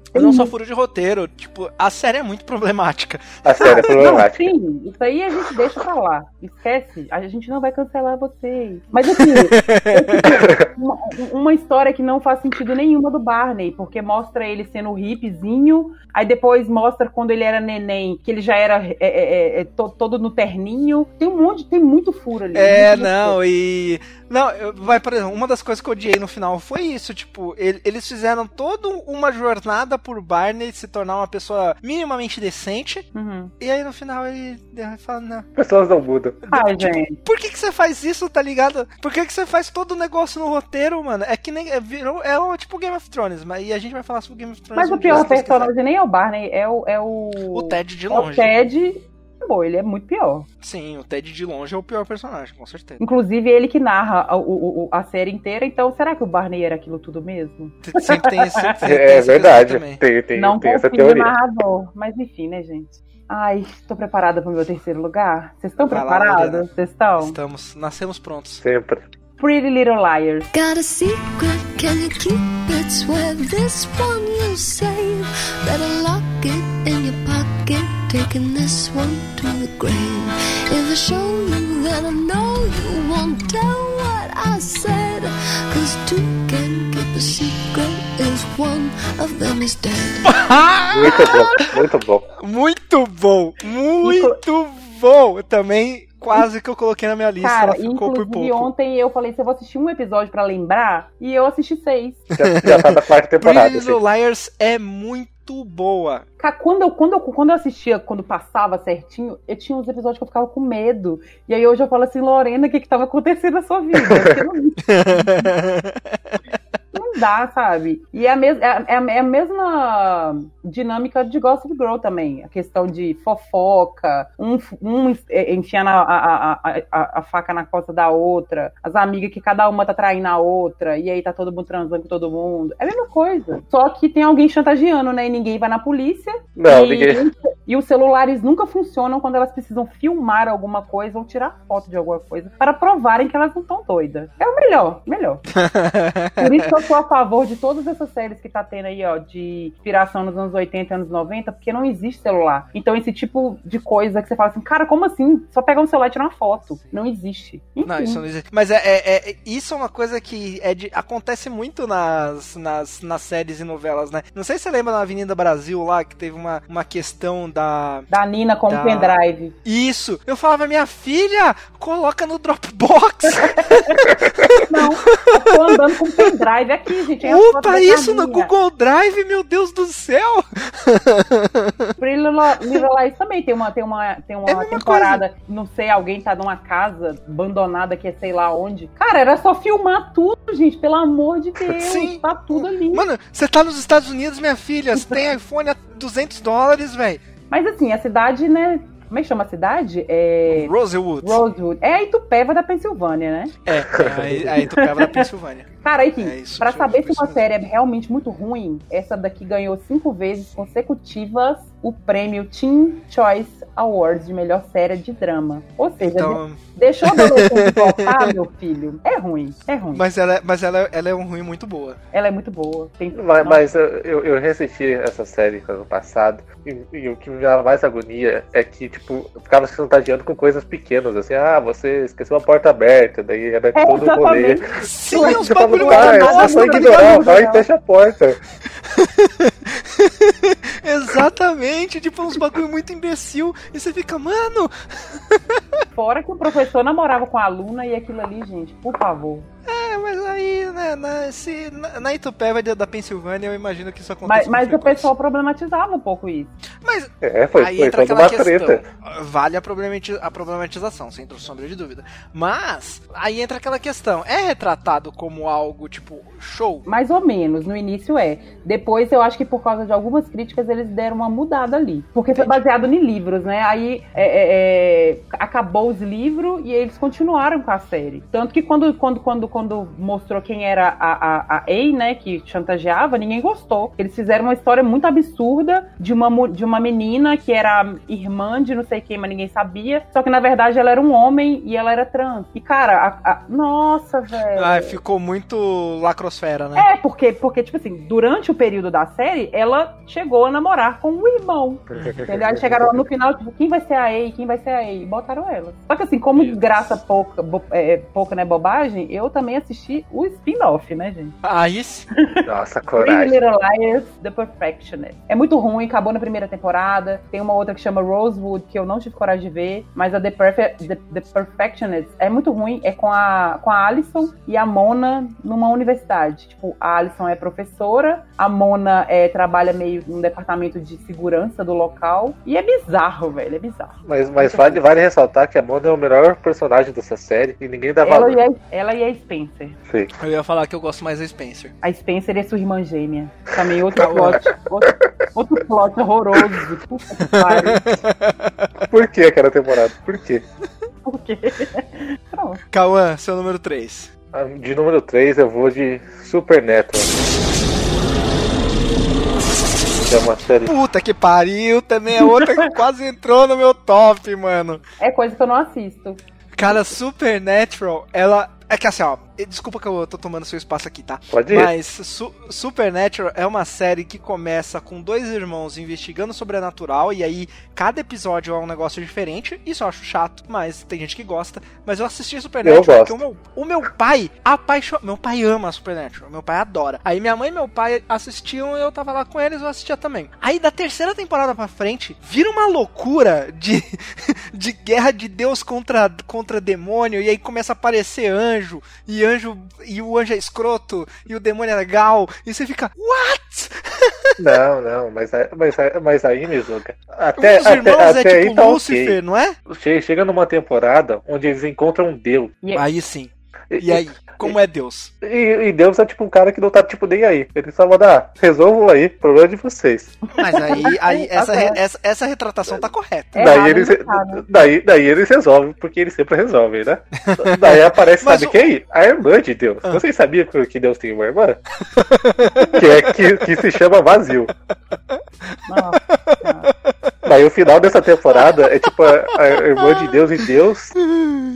Speaker 1: Eu não sou furo de roteiro, tipo, a série é muito problemática.
Speaker 3: A série é
Speaker 2: Não,
Speaker 3: problemática.
Speaker 2: sim, isso aí a gente deixa pra lá. Esquece, a gente não vai cancelar vocês. Mas assim, é uma, uma história que não faz sentido nenhuma do Barney, porque mostra ele sendo hippiezinho, aí depois mostra quando ele era neném, que ele já era é, é, é, to- todo no terninho. Tem um monte, tem muito furo ali.
Speaker 1: É, não, e. Não, vai, por exemplo, uma das coisas que eu odiei no final foi isso, tipo, ele- eles fizeram toda uma jornada por Barney se tornar uma pessoa minimamente decente,
Speaker 2: Uhum.
Speaker 1: e aí no final ele fala, não.
Speaker 3: Pessoas não mudam.
Speaker 2: Ai,
Speaker 1: Tipo,
Speaker 2: gente.
Speaker 1: Por que, que você faz isso, tá ligado? Por que, que você faz todo o negócio no roteiro, mano? É que nem. É, virou, é o tipo Game of Thrones, mas e a gente vai falar sobre Game of Thrones.
Speaker 2: Mas
Speaker 1: um
Speaker 2: o pior personagem nem é o Barney, é o. É o,
Speaker 1: O Ted de
Speaker 2: é o
Speaker 1: longe.
Speaker 2: Ted. Pô, ele é muito pior.
Speaker 1: Sim, o Ted de longe é o pior personagem, com certeza.
Speaker 2: Inclusive, ele que narra a, o- o- a série inteira, então será que o Barney era aquilo tudo mesmo?
Speaker 1: Sempre tem esse. sempre tem
Speaker 3: É verdade. Tem, tem,
Speaker 2: não
Speaker 3: tem essa teoria.
Speaker 2: narrador. Mas enfim, né, gente? Ai, tô preparada pro meu terceiro lugar? Vocês estão preparados? Vocês estão?
Speaker 1: Estamos, nascemos prontos.
Speaker 3: Sempre.
Speaker 2: Pretty Little Liars.
Speaker 4: Got a secret, can you keep it? Swear this one you'll save. Better lock it taking this one to the grave. If I show you, then I know you won't tell what I said. Cause two can keep a secret if one of them is dead.
Speaker 3: Muito bom, muito bom.
Speaker 1: Muito bom! Muito bom! Também quase que eu coloquei na minha lista.
Speaker 2: Cara,
Speaker 1: ela ficou por pouco.
Speaker 2: ontem eu falei, eu vou assistir um episódio pra lembrar, e eu assisti seis.
Speaker 3: Já, já tá na quarta temporada.
Speaker 1: Pretty
Speaker 3: Assim.
Speaker 1: Little Liars é muito boa.
Speaker 2: Cara, quando eu, quando, eu, quando eu assistia, quando passava certinho, eu tinha uns episódios que eu ficava com medo. E aí hoje eu falo assim, Lorena, o que que tava acontecendo na sua vida? Não, dá, sabe? E é a, mes, é, é a- é a mesma dinâmica de Gossip Girl também. A questão de fofoca, um, um é, enfiando a, a, a, a, faca na costa da outra, as amigas que cada uma tá traindo a outra, e aí tá todo mundo transando com todo mundo. É a mesma coisa. Só que tem alguém chantageando, né? E ninguém vai na polícia.
Speaker 3: Não,
Speaker 2: e,
Speaker 3: ninguém.
Speaker 2: e os celulares nunca funcionam quando elas precisam filmar alguma coisa ou tirar foto de alguma coisa para provarem que elas não estão doidas. É o melhor, melhor. Por isso que eu sou a favor de todas essas séries que tá tendo aí, ó, de inspiração nos anos 80 e anos 90, porque não existe celular. Então esse tipo de coisa que você fala assim, cara, como assim? Só pegar um celular e tirar uma foto. Não existe. Enfim.
Speaker 1: Não, isso não existe. Mas é, é- é- isso é uma coisa que é de- acontece muito nas, nas, nas séries e novelas, né? Não sei se você lembra na Avenida Brasil lá, que teve uma, uma questão da.
Speaker 2: Da Nina com
Speaker 1: Tá.
Speaker 2: o pendrive.
Speaker 1: Isso! Eu falava, minha filha, coloca no Dropbox!
Speaker 2: Não, eu tô andando com pendrive aqui, gente. é a
Speaker 1: Upa, isso no. Google Drive, meu Deus do céu!
Speaker 2: Pretty Little Lies também tem uma, tem uma, tem uma
Speaker 1: É a
Speaker 2: temporada, não sei, alguém tá numa casa abandonada que é sei lá onde. Cara, era só filmar tudo, gente, pelo amor de Deus.
Speaker 1: Sim.
Speaker 2: Tá tudo ali.
Speaker 1: Mano, você tá nos Estados Unidos, minha filha, você tem iPhone a 200 dólares, velho.
Speaker 2: Mas assim, a cidade, né? Como é que chama a cidade? É.
Speaker 1: Rosewood.
Speaker 2: Rosewood. É a Itupeva da Pensilvânia, né?
Speaker 1: É, aí, aí tu pegava da Pensilvânia.
Speaker 2: Cara, enfim,
Speaker 1: É isso,
Speaker 2: pra saber se uma série é realmente muito ruim, essa daqui ganhou cinco vezes consecutivas o prêmio Teen Choice Awards de melhor série de drama. Ou seja,
Speaker 1: Então,
Speaker 2: deixou a adolescente votar, meu filho. É ruim, é ruim.
Speaker 1: mas ela, é- mas ela, ela é um ruim muito boa.
Speaker 2: Ela é muito boa. Tem...
Speaker 3: Mas, mas eu, eu, eu reassisti essa série ano passado e, e o que me dava mais agonia é que, tipo, eu ficava se chantageando com coisas pequenas, assim, ah, você esqueceu a porta aberta, daí era
Speaker 2: É,
Speaker 3: todo o rolê.
Speaker 1: Sim, Bagulho
Speaker 3: "Ah,
Speaker 1: muito
Speaker 3: é só
Speaker 1: tá
Speaker 3: ignorar, vai e fecha a porta.
Speaker 1: Exatamente, tipo, uns bagulho muito imbecil. E você fica, mano,
Speaker 2: Fora que o professor namorava com a aluna e aquilo ali, gente, por favor.
Speaker 1: É, mas aí, né? né, na, se, na, na Itupeva da Pensilvânia, eu imagino que isso acontece.
Speaker 2: Mas, mas o pessoal problematizava um pouco isso.
Speaker 1: Mas
Speaker 3: É, foi,
Speaker 1: aí
Speaker 3: foi
Speaker 1: entra
Speaker 3: toda
Speaker 1: aquela
Speaker 3: uma
Speaker 1: questão.
Speaker 3: treta.
Speaker 1: Vale a, problemati- a problematização, sem sombra de dúvida. Mas, aí entra aquela questão. É retratado como algo, tipo, show?
Speaker 2: Mais ou menos, no início é. Depois eu acho que por causa de algumas críticas eles deram uma mudada ali. Porque foi baseado em livros, né? Aí é, é, é, acabou os livros e eles continuaram com a série. Tanto que quando, quando, quando, quando mostrou quem era a, a, a A, né, que chantageava, ninguém gostou. Eles fizeram uma história muito absurda de uma, de uma menina que era irmã de não sei quem, mas ninguém sabia. Só que na verdade ela era um homem e ela era trans. E cara, a- a- nossa, velho.
Speaker 1: Ah, ficou muito lacrosfera, né?
Speaker 2: É, porque, porque, tipo assim, durante o período da série, ela chegou a namorar com o irmão. Entendeu? Aí chegaram lá no final, tipo, quem vai ser a Ei? Quem vai ser a Ei? E botaram ela. Só que assim, como graça pouca, bo- é, pouca, né, bobagem, eu também assisti o spin-off, né, gente?
Speaker 1: Aí sim.
Speaker 3: Nossa, coragem.
Speaker 2: Little Liars, The Perfectionist. É muito ruim, acabou na primeira temporada. Tem uma outra que chama Rosewood, que eu não tive coragem de ver. Mas a The, Perfe- The, The Perfectionist é muito ruim. É com a, com a Alison e a Mona numa universidade. Tipo, a Alison é professora, a Mona é, trabalha meio num departamento de segurança do local. E é bizarro, velho, é bizarro.
Speaker 3: Mas, mas vale, vale ressaltar que a Mona é o melhor personagem dessa série e ninguém dá
Speaker 2: Ela
Speaker 3: valor.
Speaker 2: e, a, ela e a Spencer.
Speaker 3: Sim.
Speaker 1: Eu ia falar que eu gosto mais da Spencer.
Speaker 2: A Spencer é sua irmã gêmea. Também outro plot. Outro, outro plot horroroso. Puta que pariu.
Speaker 3: Por que aquela temporada? Por quê?
Speaker 2: Por quê? Pronto.
Speaker 1: Cauã, seu número 3.
Speaker 3: Ah, De número 3 eu vou de Supernatural. Que é uma série.
Speaker 1: Puta que pariu, também é outra que quase entrou no meu top, mano.
Speaker 2: É coisa que eu não assisto.
Speaker 1: Cara, Supernatural, ela. É que assim, ó. Desculpa que eu tô tomando seu espaço aqui, tá?
Speaker 3: Pode ir.
Speaker 1: Mas Su- Supernatural é uma série que começa com dois irmãos investigando o sobrenatural e aí cada episódio é um negócio diferente. Isso eu acho chato, mas tem gente que gosta. Mas eu assisti Supernatural
Speaker 3: Eu
Speaker 1: porque o meu, o meu pai apaixon... Meu pai ama Supernatural, meu pai adora. Aí minha mãe e meu pai assistiam e eu tava lá com eles, eu assistia também. Aí da terceira temporada pra frente, vira uma loucura de, de guerra de Deus contra, contra demônio e aí começa a aparecer anjo e anjo e o anjo é escroto e o demônio é legal e você fica what?
Speaker 3: Não, não, mas, aí- mas, aí- mas aí, Mizuka. Até,
Speaker 1: Os irmãos
Speaker 3: até, até
Speaker 1: é
Speaker 3: aí
Speaker 1: tipo
Speaker 3: tá
Speaker 1: Lúcifer,
Speaker 3: ok.
Speaker 1: não é?
Speaker 3: Che- Chega numa temporada onde eles encontram Deus.
Speaker 2: E-
Speaker 1: Aí sim. E aí, como é Deus?
Speaker 3: E, e Deus é tipo um cara que não tá tipo nem aí. Ele só manda, ah, resolvam aí, problema de vocês.
Speaker 1: Mas aí, aí essa, re- essa, essa retratação tá correta.
Speaker 2: É
Speaker 3: daí, eles, daí, daí eles resolvem, porque eles sempre resolvem, né? daí aparece, sabe
Speaker 1: o-
Speaker 3: quem? A irmã de Deus.
Speaker 1: Ah.
Speaker 3: Vocês sabiam que que Deus tem uma irmã? que, é, que, que se chama vazio.
Speaker 2: Nossa,
Speaker 3: Daí o final dessa temporada é tipo a, a irmã de Deus e Deus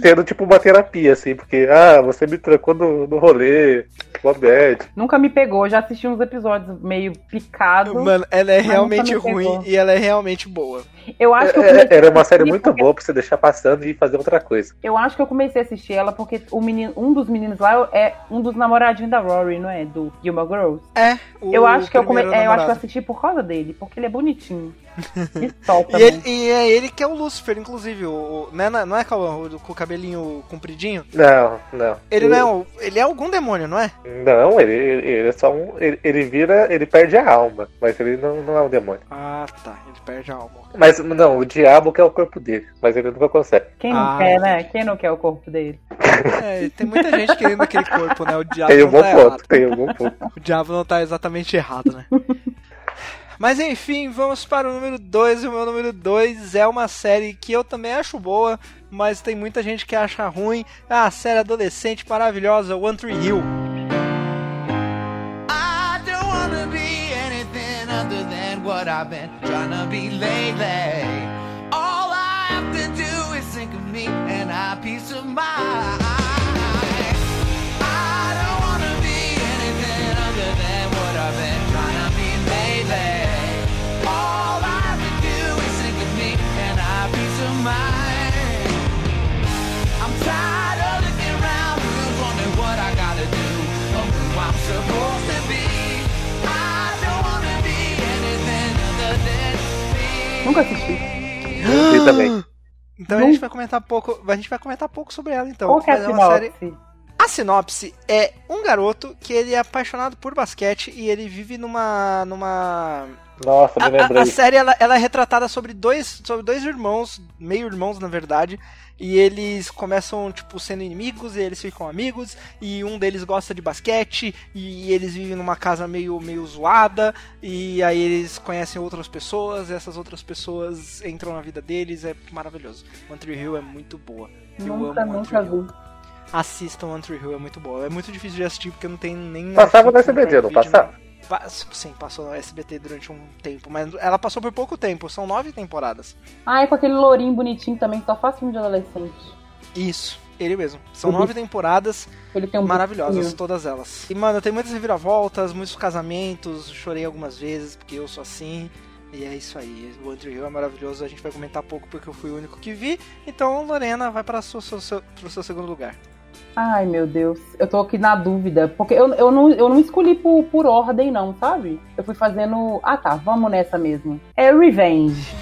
Speaker 3: tendo tipo uma terapia, assim, porque, ah, você me trancou no, no rolê, uma bad.
Speaker 2: Nunca me pegou. Já assisti uns episódios meio picado.
Speaker 1: Mano, ela é realmente ruim
Speaker 2: pegou.
Speaker 1: e ela é realmente boa.
Speaker 2: Eu acho que eu
Speaker 3: É-
Speaker 2: comecei
Speaker 3: Era uma série muito
Speaker 2: porque-
Speaker 3: boa pra você deixar passando e fazer outra coisa.
Speaker 2: Eu acho que eu comecei a assistir ela porque o menino, um dos meninos lá é um dos namoradinhos da Rory, não é? Do Gilmore Girls.
Speaker 1: É, o
Speaker 2: Eu acho que eu, come... é, eu acho que eu assisti por causa dele, porque ele é bonitinho. E
Speaker 1: E, ele- e é ele que é o Lúcifer, inclusive. O, o- né, não é- é Cauã, com o cabelinho compridinho?
Speaker 3: Não, não.
Speaker 1: Ele não é Ele é algum demônio, não é?
Speaker 3: Não, ele, ele ele é só um. Ele, ele vira. Ele perde a alma, mas ele não, não é um demônio.
Speaker 1: Ah, tá. Ele perde a alma.
Speaker 3: Mas não, o diabo quer o corpo dele, mas ele nunca consegue.
Speaker 2: Quem não
Speaker 1: Ah,
Speaker 2: quer, né? Quem não quer o corpo dele?
Speaker 1: É, tem muita gente querendo aquele corpo, né? O diabo
Speaker 3: Tem um bom
Speaker 1: tá
Speaker 3: ponto,
Speaker 1: errado.
Speaker 3: tem um bom ponto.
Speaker 1: O diabo não tá exatamente errado, né? Mas enfim, vamos para o número 2. O meu número 2 é uma série que eu também acho boa, mas tem muita gente que acha ruim. É uma série adolescente maravilhosa, One Tree Hill.
Speaker 6: What I've been trying to be lately. All I have to do is think of me and I peace of mind.
Speaker 2: Nunca assisti.
Speaker 3: E também.
Speaker 1: Então a gente vai comentar pouco, a gente vai comentar pouco sobre ela então.
Speaker 2: Qual que é a
Speaker 1: uma série
Speaker 2: sinopse?
Speaker 1: A sinopse é um garoto que ele é apaixonado por basquete e ele vive numa. numa.
Speaker 3: Nossa,
Speaker 1: A, a- a série ela, ela é retratada sobre dois, sobre dois irmãos, meio irmãos na verdade, e eles começam tipo sendo inimigos e eles ficam amigos e um deles gosta de basquete e eles vivem numa casa meio meio zoada e aí eles conhecem outras pessoas, e essas outras pessoas entram na vida deles, é maravilhoso. One Tree Hill é muito boa. Eu
Speaker 2: Nunca,
Speaker 1: amo One
Speaker 2: nunca
Speaker 1: Tree Hill.
Speaker 2: vi.
Speaker 1: Assistam One Tree Hill, é muito boa. É muito difícil de assistir porque não tem nem.
Speaker 3: Passava no
Speaker 1: Netflix,
Speaker 3: SBT, não
Speaker 1: Video,
Speaker 3: passava?
Speaker 1: Sim, passou no SBT durante um tempo, mas ela passou por pouco tempo, são nove temporadas.
Speaker 2: Ah, é com aquele lourinho bonitinho também, só faz filme de adolescente.
Speaker 1: Isso, ele mesmo. São nove temporadas
Speaker 2: um
Speaker 1: maravilhosas,
Speaker 2: bichinho.
Speaker 1: todas elas. E, mano, tem muitas reviravoltas, muitos casamentos, chorei algumas vezes, porque eu sou assim. E é isso aí, o Andrew Hill é maravilhoso, a gente vai comentar pouco porque eu fui o único que vi. Então, Lorena, vai para o seu segundo lugar.
Speaker 2: Ai, meu Deus. Eu tô aqui na dúvida. Porque eu, eu, não, eu não escolhi por, por ordem, não, sabe? Eu fui fazendo. Ah, tá. Vamos nessa mesmo. É Revenge.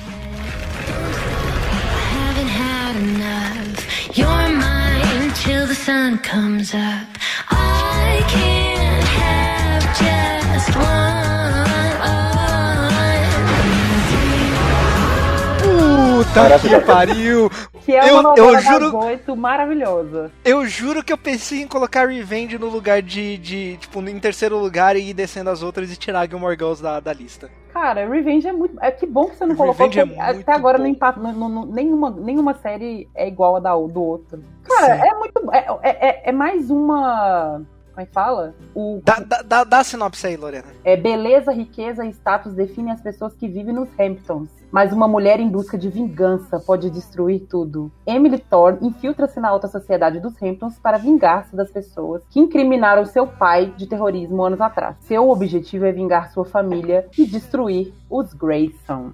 Speaker 1: Puta que pariu!
Speaker 2: Que é
Speaker 1: Eu-
Speaker 2: uma novela
Speaker 1: eu juro-
Speaker 2: das oito maravilhosa.
Speaker 1: Eu juro que eu pensei em colocar Revenge no lugar de, de tipo, em terceiro lugar e ir descendo as outras e tirar Gilmore Girls da, da lista.
Speaker 2: Cara, Revenge é muito. É que bom que você não colocou.
Speaker 1: Revenge é muito
Speaker 2: até agora
Speaker 1: bom.
Speaker 2: não não- não- nenhuma, nenhuma série é igual a da, do outro. Cara,
Speaker 1: Sim.
Speaker 2: é muito. É, é, é- é mais uma. Como é que fala? O,
Speaker 1: dá, dá, dá a sinopse aí, Lorena.
Speaker 2: É, beleza, riqueza e status definem as pessoas que vivem nos Hamptons. Mas uma mulher em busca de vingança pode destruir tudo. Emily Thorne infiltra-se na alta sociedade dos Hamptons para vingar-se das pessoas que incriminaram seu pai de terrorismo anos atrás. Seu objetivo é vingar sua família e destruir os Grayson.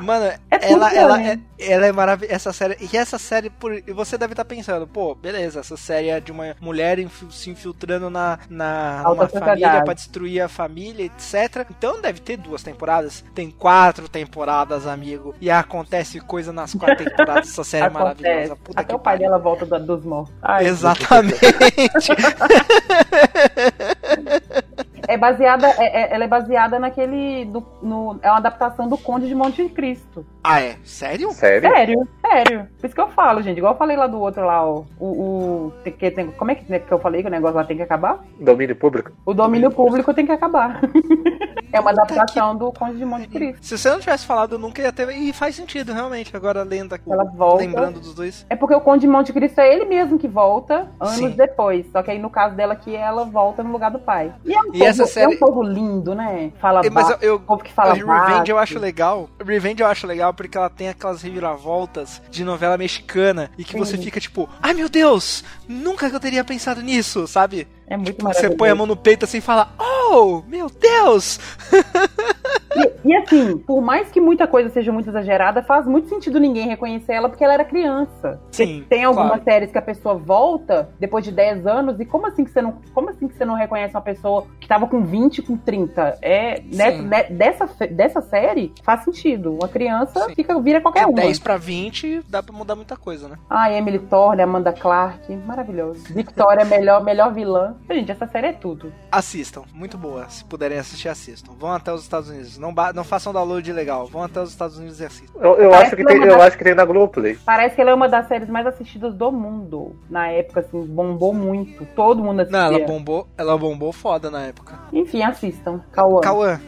Speaker 1: Mano,
Speaker 2: É
Speaker 1: ela, ela,
Speaker 2: mim.
Speaker 1: é, ela é maravilhosa. Essa série. E essa série, por, e você deve estar pensando, pô, beleza, essa série é de uma mulher infi- se infiltrando na, na
Speaker 2: Alta
Speaker 1: família pra destruir a família, etc. Então deve ter duas temporadas. Tem quatro temporadas, amigo. E acontece coisa nas quatro temporadas. Essa série é
Speaker 2: Acontece.
Speaker 1: maravilhosa. Puta
Speaker 2: Até
Speaker 1: que
Speaker 2: o pai dela volta do- dos mortos. Ai,
Speaker 1: Exatamente.
Speaker 2: É baseada, é- é- ela é baseada naquele. do- no, é uma adaptação do Conde de Monte Cristo.
Speaker 1: ah, é? Sério?
Speaker 3: Sério?
Speaker 2: Sério, sério. Por isso que eu falo, gente. Igual eu falei lá do outro lá, ó. O. o tem que, tem- como é que, que eu falei que o negócio lá tem que acabar?
Speaker 3: Domínio público?
Speaker 2: O domínio público tem que acabar. é uma adaptação do Conde de Monte Cristo.
Speaker 1: Se você não tivesse falado, eu nunca ia ter. E faz sentido, realmente. Agora lendo aqui.
Speaker 2: Ela volta.
Speaker 1: Lembrando dos dois.
Speaker 2: É porque o Conde de Monte Cristo é ele mesmo que volta anos
Speaker 1: Sim.
Speaker 2: depois. Só que aí no caso dela aqui, ela volta no lugar do pai. E é um,
Speaker 1: E
Speaker 2: povo,
Speaker 1: essa série-
Speaker 2: é um povo lindo, né? Fala
Speaker 1: É, Mas eu, eu,
Speaker 2: povo que fala
Speaker 1: Revenge eu acho legal. Revenge eu acho legal porque ela tem aquelas reviravoltas de novela mexicana e que você
Speaker 2: Sim.
Speaker 1: fica tipo, ai meu Deus, nunca que eu teria pensado nisso, sabe?
Speaker 2: É muito maravilhoso.
Speaker 1: você põe a mão no peito assim e fala, oh, meu Deus!
Speaker 2: E, e assim, por mais que muita coisa seja muito exagerada, faz muito sentido ninguém reconhecer ela porque ela era criança.
Speaker 1: Sim,
Speaker 2: Tem algumas
Speaker 1: claro.
Speaker 2: séries que a pessoa volta depois de 10 anos e como assim que você não, como assim que você não reconhece uma pessoa que tava com 20, com 30? É, nessa,
Speaker 1: Sim.
Speaker 2: ne- dessa, dessa série faz sentido. Uma criança
Speaker 1: Sim.
Speaker 2: fica vira qualquer
Speaker 1: É
Speaker 2: uma.
Speaker 1: 10 pra 20, dá pra mudar muita coisa, né?
Speaker 2: Ah, Emily Thorne, Amanda Clark, maravilhoso. Victoria, melhor, melhor vilã. Gente, essa série é tudo.
Speaker 1: Assistam, muito boa. Se puderem assistir, assistam. Vão até os Estados Unidos. Não, não façam download ilegal. Vão até os Estados Unidos e assistam.
Speaker 3: Eu, eu acho que
Speaker 2: que
Speaker 3: tem,
Speaker 2: é uma
Speaker 3: eu
Speaker 2: das-
Speaker 3: acho que tem na Globoplay.
Speaker 2: Parece que ela é uma das séries mais assistidas do mundo. Na época, assim, bombou muito. Todo mundo assistia.
Speaker 1: Não, ela bombou, ela bombou foda na época.
Speaker 2: Enfim, assistam. Cauã.
Speaker 1: Cauã,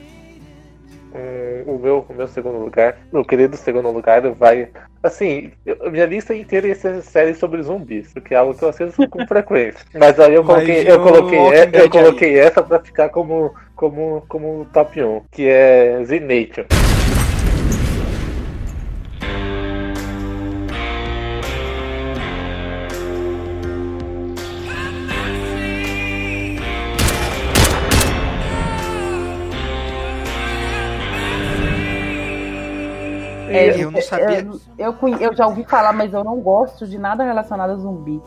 Speaker 3: O, meu, o meu segundo lugar, meu querido segundo lugar, vai. Assim, eu- minha lista inteira ia ser série sobre zumbis, porque é algo que eu assisto com frequência. Mas aí eu coloquei, eu coloquei,
Speaker 1: Dead
Speaker 3: eu coloquei essa pra ficar como, como, como top 1, que é Z Nation.
Speaker 2: É,
Speaker 1: eu não sabia.
Speaker 2: Eu, eu, eu já ouvi falar, mas eu não gosto de nada relacionado a zumbi.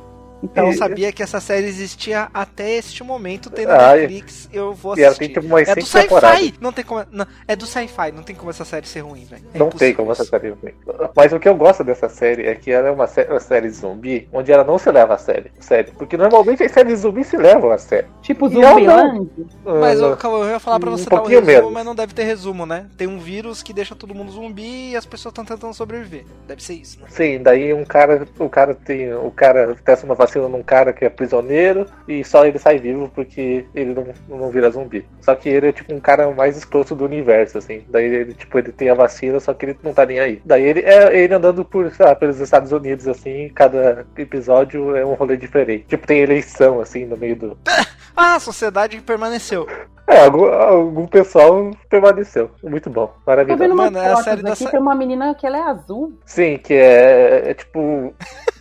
Speaker 2: Então,
Speaker 1: Eu não sabia que essa série existia até este momento, tem
Speaker 3: Ah,
Speaker 1: na Netflix, eu vou
Speaker 3: E ela
Speaker 1: assistir.
Speaker 3: tem tipo
Speaker 1: É do sci-fi! Não tem como. Não, é do sci-fi, não tem como essa série ser ruim, velho. É
Speaker 3: Não tem como essa série ruim. Mas o que eu gosto dessa série é que ela é uma, sé- uma série zumbi onde ela não se leva a sério. sério. Porque normalmente as séries zumbi se levam a sério.
Speaker 2: tipo
Speaker 3: ela
Speaker 2: Zumbiland.
Speaker 1: Mas
Speaker 3: Ah,
Speaker 1: ô, calma, eu ia falar pra
Speaker 3: Um
Speaker 1: você dar o
Speaker 3: pouquinho
Speaker 1: resumo,
Speaker 3: menos.
Speaker 1: mas não deve ter resumo, né? Tem um vírus que deixa todo mundo zumbi e as pessoas estão tentando sobreviver. Deve ser isso, né?
Speaker 3: Sim, daí um cara, o cara tem, o cara testa uma vacina num cara que é prisioneiro e só ele sai vivo porque ele não, não vira zumbi. Só que ele é tipo um cara mais escroto do universo, assim. Daí ele, tipo, ele tem a vacina, só que ele não tá nem aí. Daí ele é ele andando por, sei lá, pelos Estados Unidos, assim, cada episódio é um rolê diferente. Tipo, tem eleição, assim, no meio do.
Speaker 1: Ah, a sociedade permaneceu.
Speaker 3: É, algum, algum pessoal permaneceu. Muito bom,
Speaker 2: Tô vendo
Speaker 3: maravilhoso.
Speaker 2: umas
Speaker 1: Mano, é a série da
Speaker 2: aqui,
Speaker 1: sa-
Speaker 2: tem uma menina que ela é azul.
Speaker 3: Sim, que é, é tipo.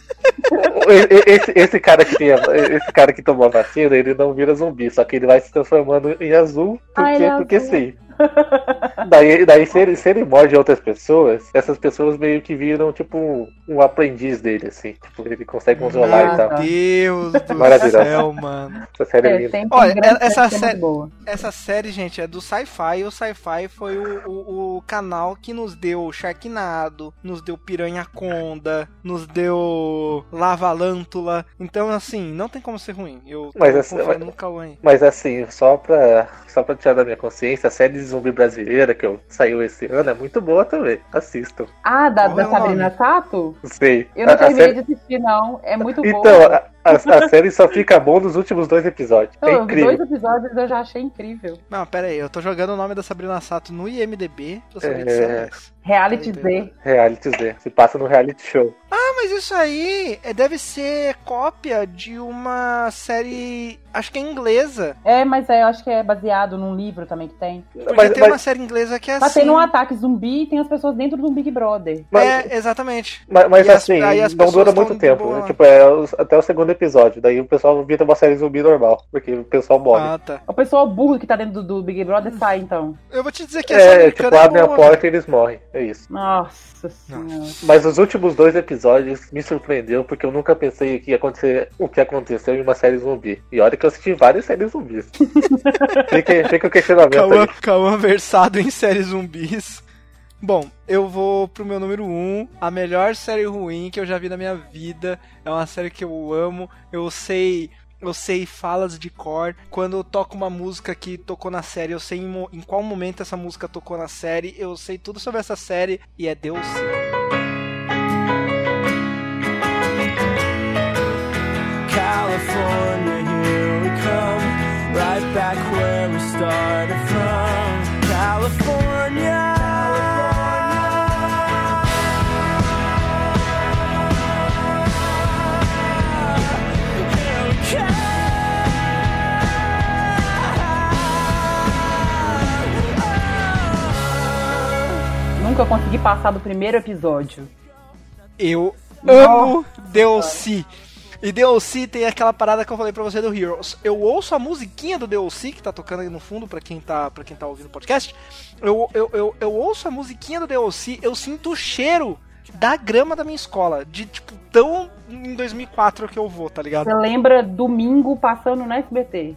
Speaker 3: Esse, esse cara que tem esse cara que tomou a vacina, ele não vira zumbi, só que ele vai se transformando em azul porque,
Speaker 2: é
Speaker 3: porque
Speaker 2: azul.
Speaker 3: sim. Daí, daí se, ele, se ele morde outras pessoas, essas pessoas meio que viram tipo um aprendiz dele, assim. Tipo, ele consegue controlar
Speaker 2: Ah,
Speaker 3: e tal.
Speaker 2: tá.
Speaker 1: Deus do céu, mano.
Speaker 3: Essa série é
Speaker 2: É,
Speaker 3: linda.
Speaker 1: Olha, essa
Speaker 2: série é.
Speaker 1: Essa série, gente, é do Sci-Fi. O Sci-Fi foi o, o, o canal que nos deu Sharknado, nos deu Piranha Conda, nos deu Lavalântula. Então, assim, não tem como ser ruim. Eu tô
Speaker 3: Mas
Speaker 1: no Cauã.
Speaker 3: Mas assim, só pra, só pra tirar da minha consciência, a série de zumbi brasileira que eu, saiu esse ano é muito boa também. Assistam.
Speaker 2: Ah, da,
Speaker 1: Qual
Speaker 2: da
Speaker 1: é
Speaker 2: Sabrina
Speaker 1: nome?
Speaker 2: Sato?
Speaker 3: Sei.
Speaker 2: Eu não
Speaker 3: A- a
Speaker 2: terminei
Speaker 3: série-
Speaker 2: de assistir, não. É muito
Speaker 3: Então,
Speaker 2: boa.
Speaker 3: a, a- a série só fica bom nos últimos dois episódios. É incrível.
Speaker 2: dois episódios eu já achei incrível.
Speaker 1: Não, pera aí. Eu tô jogando o nome da Sabrina Sato no IMDB.
Speaker 3: É.
Speaker 1: é.
Speaker 2: Reality. Z.
Speaker 3: Reality Z. Se passa no reality show.
Speaker 1: Ah, mas isso aí é- deve ser cópia de uma série. Acho que é inglesa.
Speaker 2: É, mas é, eu acho que é baseado num livro também que tem.
Speaker 1: Porque
Speaker 3: Mas-
Speaker 1: tem
Speaker 3: mas-
Speaker 1: uma série inglesa que é
Speaker 2: Tá
Speaker 1: assim.
Speaker 2: tendo um ataque zumbi e tem as pessoas dentro do Big Brother.
Speaker 3: Mas,
Speaker 1: É, exatamente.
Speaker 3: mas, mas
Speaker 1: as-
Speaker 3: assim,
Speaker 1: as
Speaker 3: não dura muito tempo. né? Tipo, é até o segundo episódio. Daí o pessoal vira uma série zumbi normal. Porque o pessoal morre.
Speaker 1: Ah, tá.
Speaker 2: O pessoal burro que tá dentro do, do Big Brother sai, então.
Speaker 1: Eu vou te dizer que essa
Speaker 3: é,
Speaker 1: americana
Speaker 3: tipo,
Speaker 1: é
Speaker 3: abrem a
Speaker 1: boa.
Speaker 3: porta e eles morrem. É isso.
Speaker 2: Nossa senhora.
Speaker 3: Mas os últimos dois episódios me surpreendeu porque eu nunca pensei que ia acontecer o que aconteceu em uma série zumbi. E olha que eu assisti várias séries zumbis. fica, fica o questionamento
Speaker 1: Cauã,
Speaker 3: aí.
Speaker 1: Cauã versado em séries zumbis. Bom, eu vou pro meu número 1. Um, a melhor série ruim que eu já vi na minha vida. É uma série que eu amo. Eu sei. Eu sei falas de cor. Quando eu toco uma música que tocou na série, eu sei em, em qual momento essa música tocou na série. Eu sei tudo sobre essa série e é Deus.
Speaker 6: California, here we come. Right back where we started come.
Speaker 2: Nunca consegui passar do primeiro episódio.
Speaker 1: Eu amo DLC. E DLC tem aquela parada que eu falei pra você do Heroes. Eu ouço a musiquinha do DLC que tá tocando aí no fundo pra quem tá, pra quem tá ouvindo o podcast. Eu, eu, eu, eu ouço a musiquinha do DLC, eu sinto o cheiro da grama da minha escola. De tipo, tão em 2004 que eu vou, tá ligado?
Speaker 2: Você lembra domingo passando no SBT?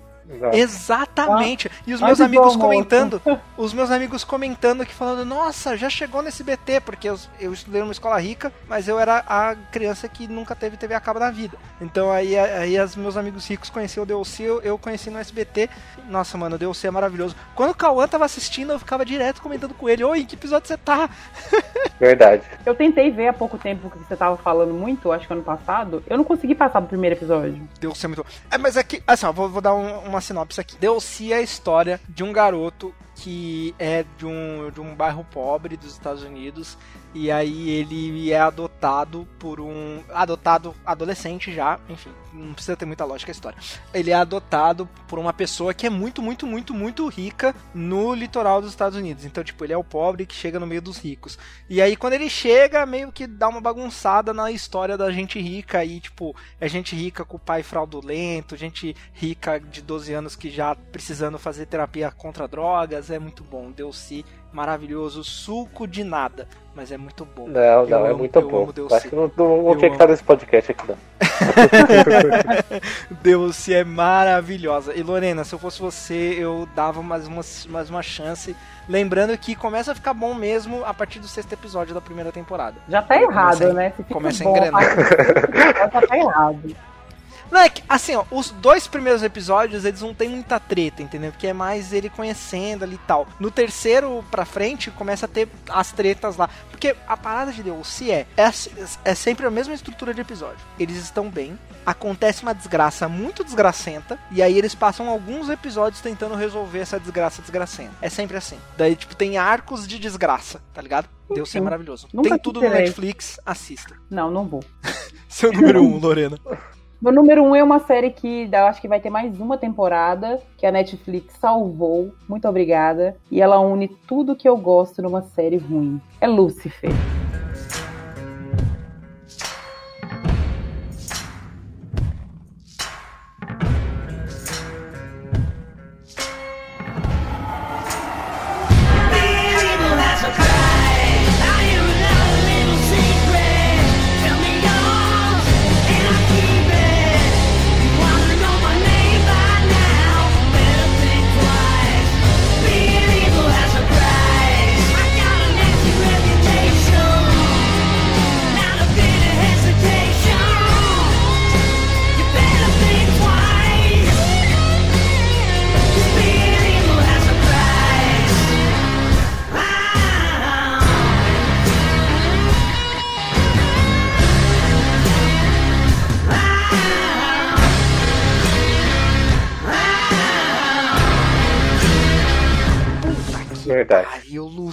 Speaker 1: Exatamente. E os meus amigos
Speaker 2: almoço.
Speaker 1: comentando, os meus amigos comentando que falando, nossa, já chegou nesse BT, porque eu, eu estudei numa escola rica, mas eu era a criança que nunca teve TV a cabo na vida. Então aí, aí os meus amigos ricos conheciam o DLC, eu, eu conheci no SBT. Nossa, mano, o DLC é maravilhoso. Quando o Cauã tava assistindo, eu ficava direto comentando com ele, oi, em que episódio você tá?
Speaker 3: Verdade.
Speaker 2: Eu tentei ver há pouco tempo que você tava falando muito, acho que ano passado. Eu não consegui passar do primeiro episódio.
Speaker 1: DLC é muito. É, mas aqui, assim, ó, vou, vou dar um- uma sinopse aqui. DLC é a história de um garoto que é de um, de um bairro pobre dos Estados Unidos. E aí ele é adotado por um. Adotado adolescente já, enfim, não precisa ter muita lógica a história. Ele é adotado por uma pessoa que é muito, muito, muito, muito rica no litoral dos Estados Unidos. Então, tipo, ele é o pobre que chega no meio dos ricos. E aí, quando ele chega, meio que dá uma bagunçada na história da gente rica. E, tipo, é gente rica com o pai fraudulento, gente rica de 12 anos que já precisando fazer terapia contra drogas. É muito bom. Deu-se maravilhoso. Suco de nada. Mas é muito bom.
Speaker 3: Não,
Speaker 1: Eu
Speaker 3: não, é
Speaker 1: amo-
Speaker 3: muito
Speaker 1: eu
Speaker 3: bom.
Speaker 1: amo DLC.
Speaker 3: Acho que não, estar
Speaker 1: amo.
Speaker 3: nesse podcast aqui, não.
Speaker 1: DLC é maravilhosa. E Lorena, se eu fosse você, eu dava mais uma, mais uma chance. Lembrando que começa a ficar bom mesmo a partir do sexto episódio da primeira temporada.
Speaker 2: Já tá errado,
Speaker 1: Começa a-
Speaker 2: né? Se fica
Speaker 1: começa a
Speaker 2: bom,
Speaker 1: engrenar.
Speaker 2: já tá errado.
Speaker 1: Não, é que, assim, ó, os dois primeiros episódios, eles não tem muita treta, entendeu? Porque é mais ele conhecendo ali e tal. No terceiro pra frente, começa a ter as tretas lá. Porque a parada de DLC é, é, é sempre a mesma estrutura de episódio. Eles estão bem, acontece uma desgraça muito desgracenta, e aí eles passam alguns episódios tentando resolver essa desgraça desgracenta. É sempre assim. Daí, tipo, tem arcos de desgraça, tá ligado? DLC é maravilhoso.
Speaker 2: nunca
Speaker 1: Tem tudo no. Netflix, assista.
Speaker 2: Não, não vou.
Speaker 1: Seu número um, Lorena.
Speaker 2: Meu número um é uma série que eu acho que vai ter mais uma temporada, que a Netflix salvou. Muito obrigada. E ela une tudo que eu gosto numa série ruim. É Lucifer.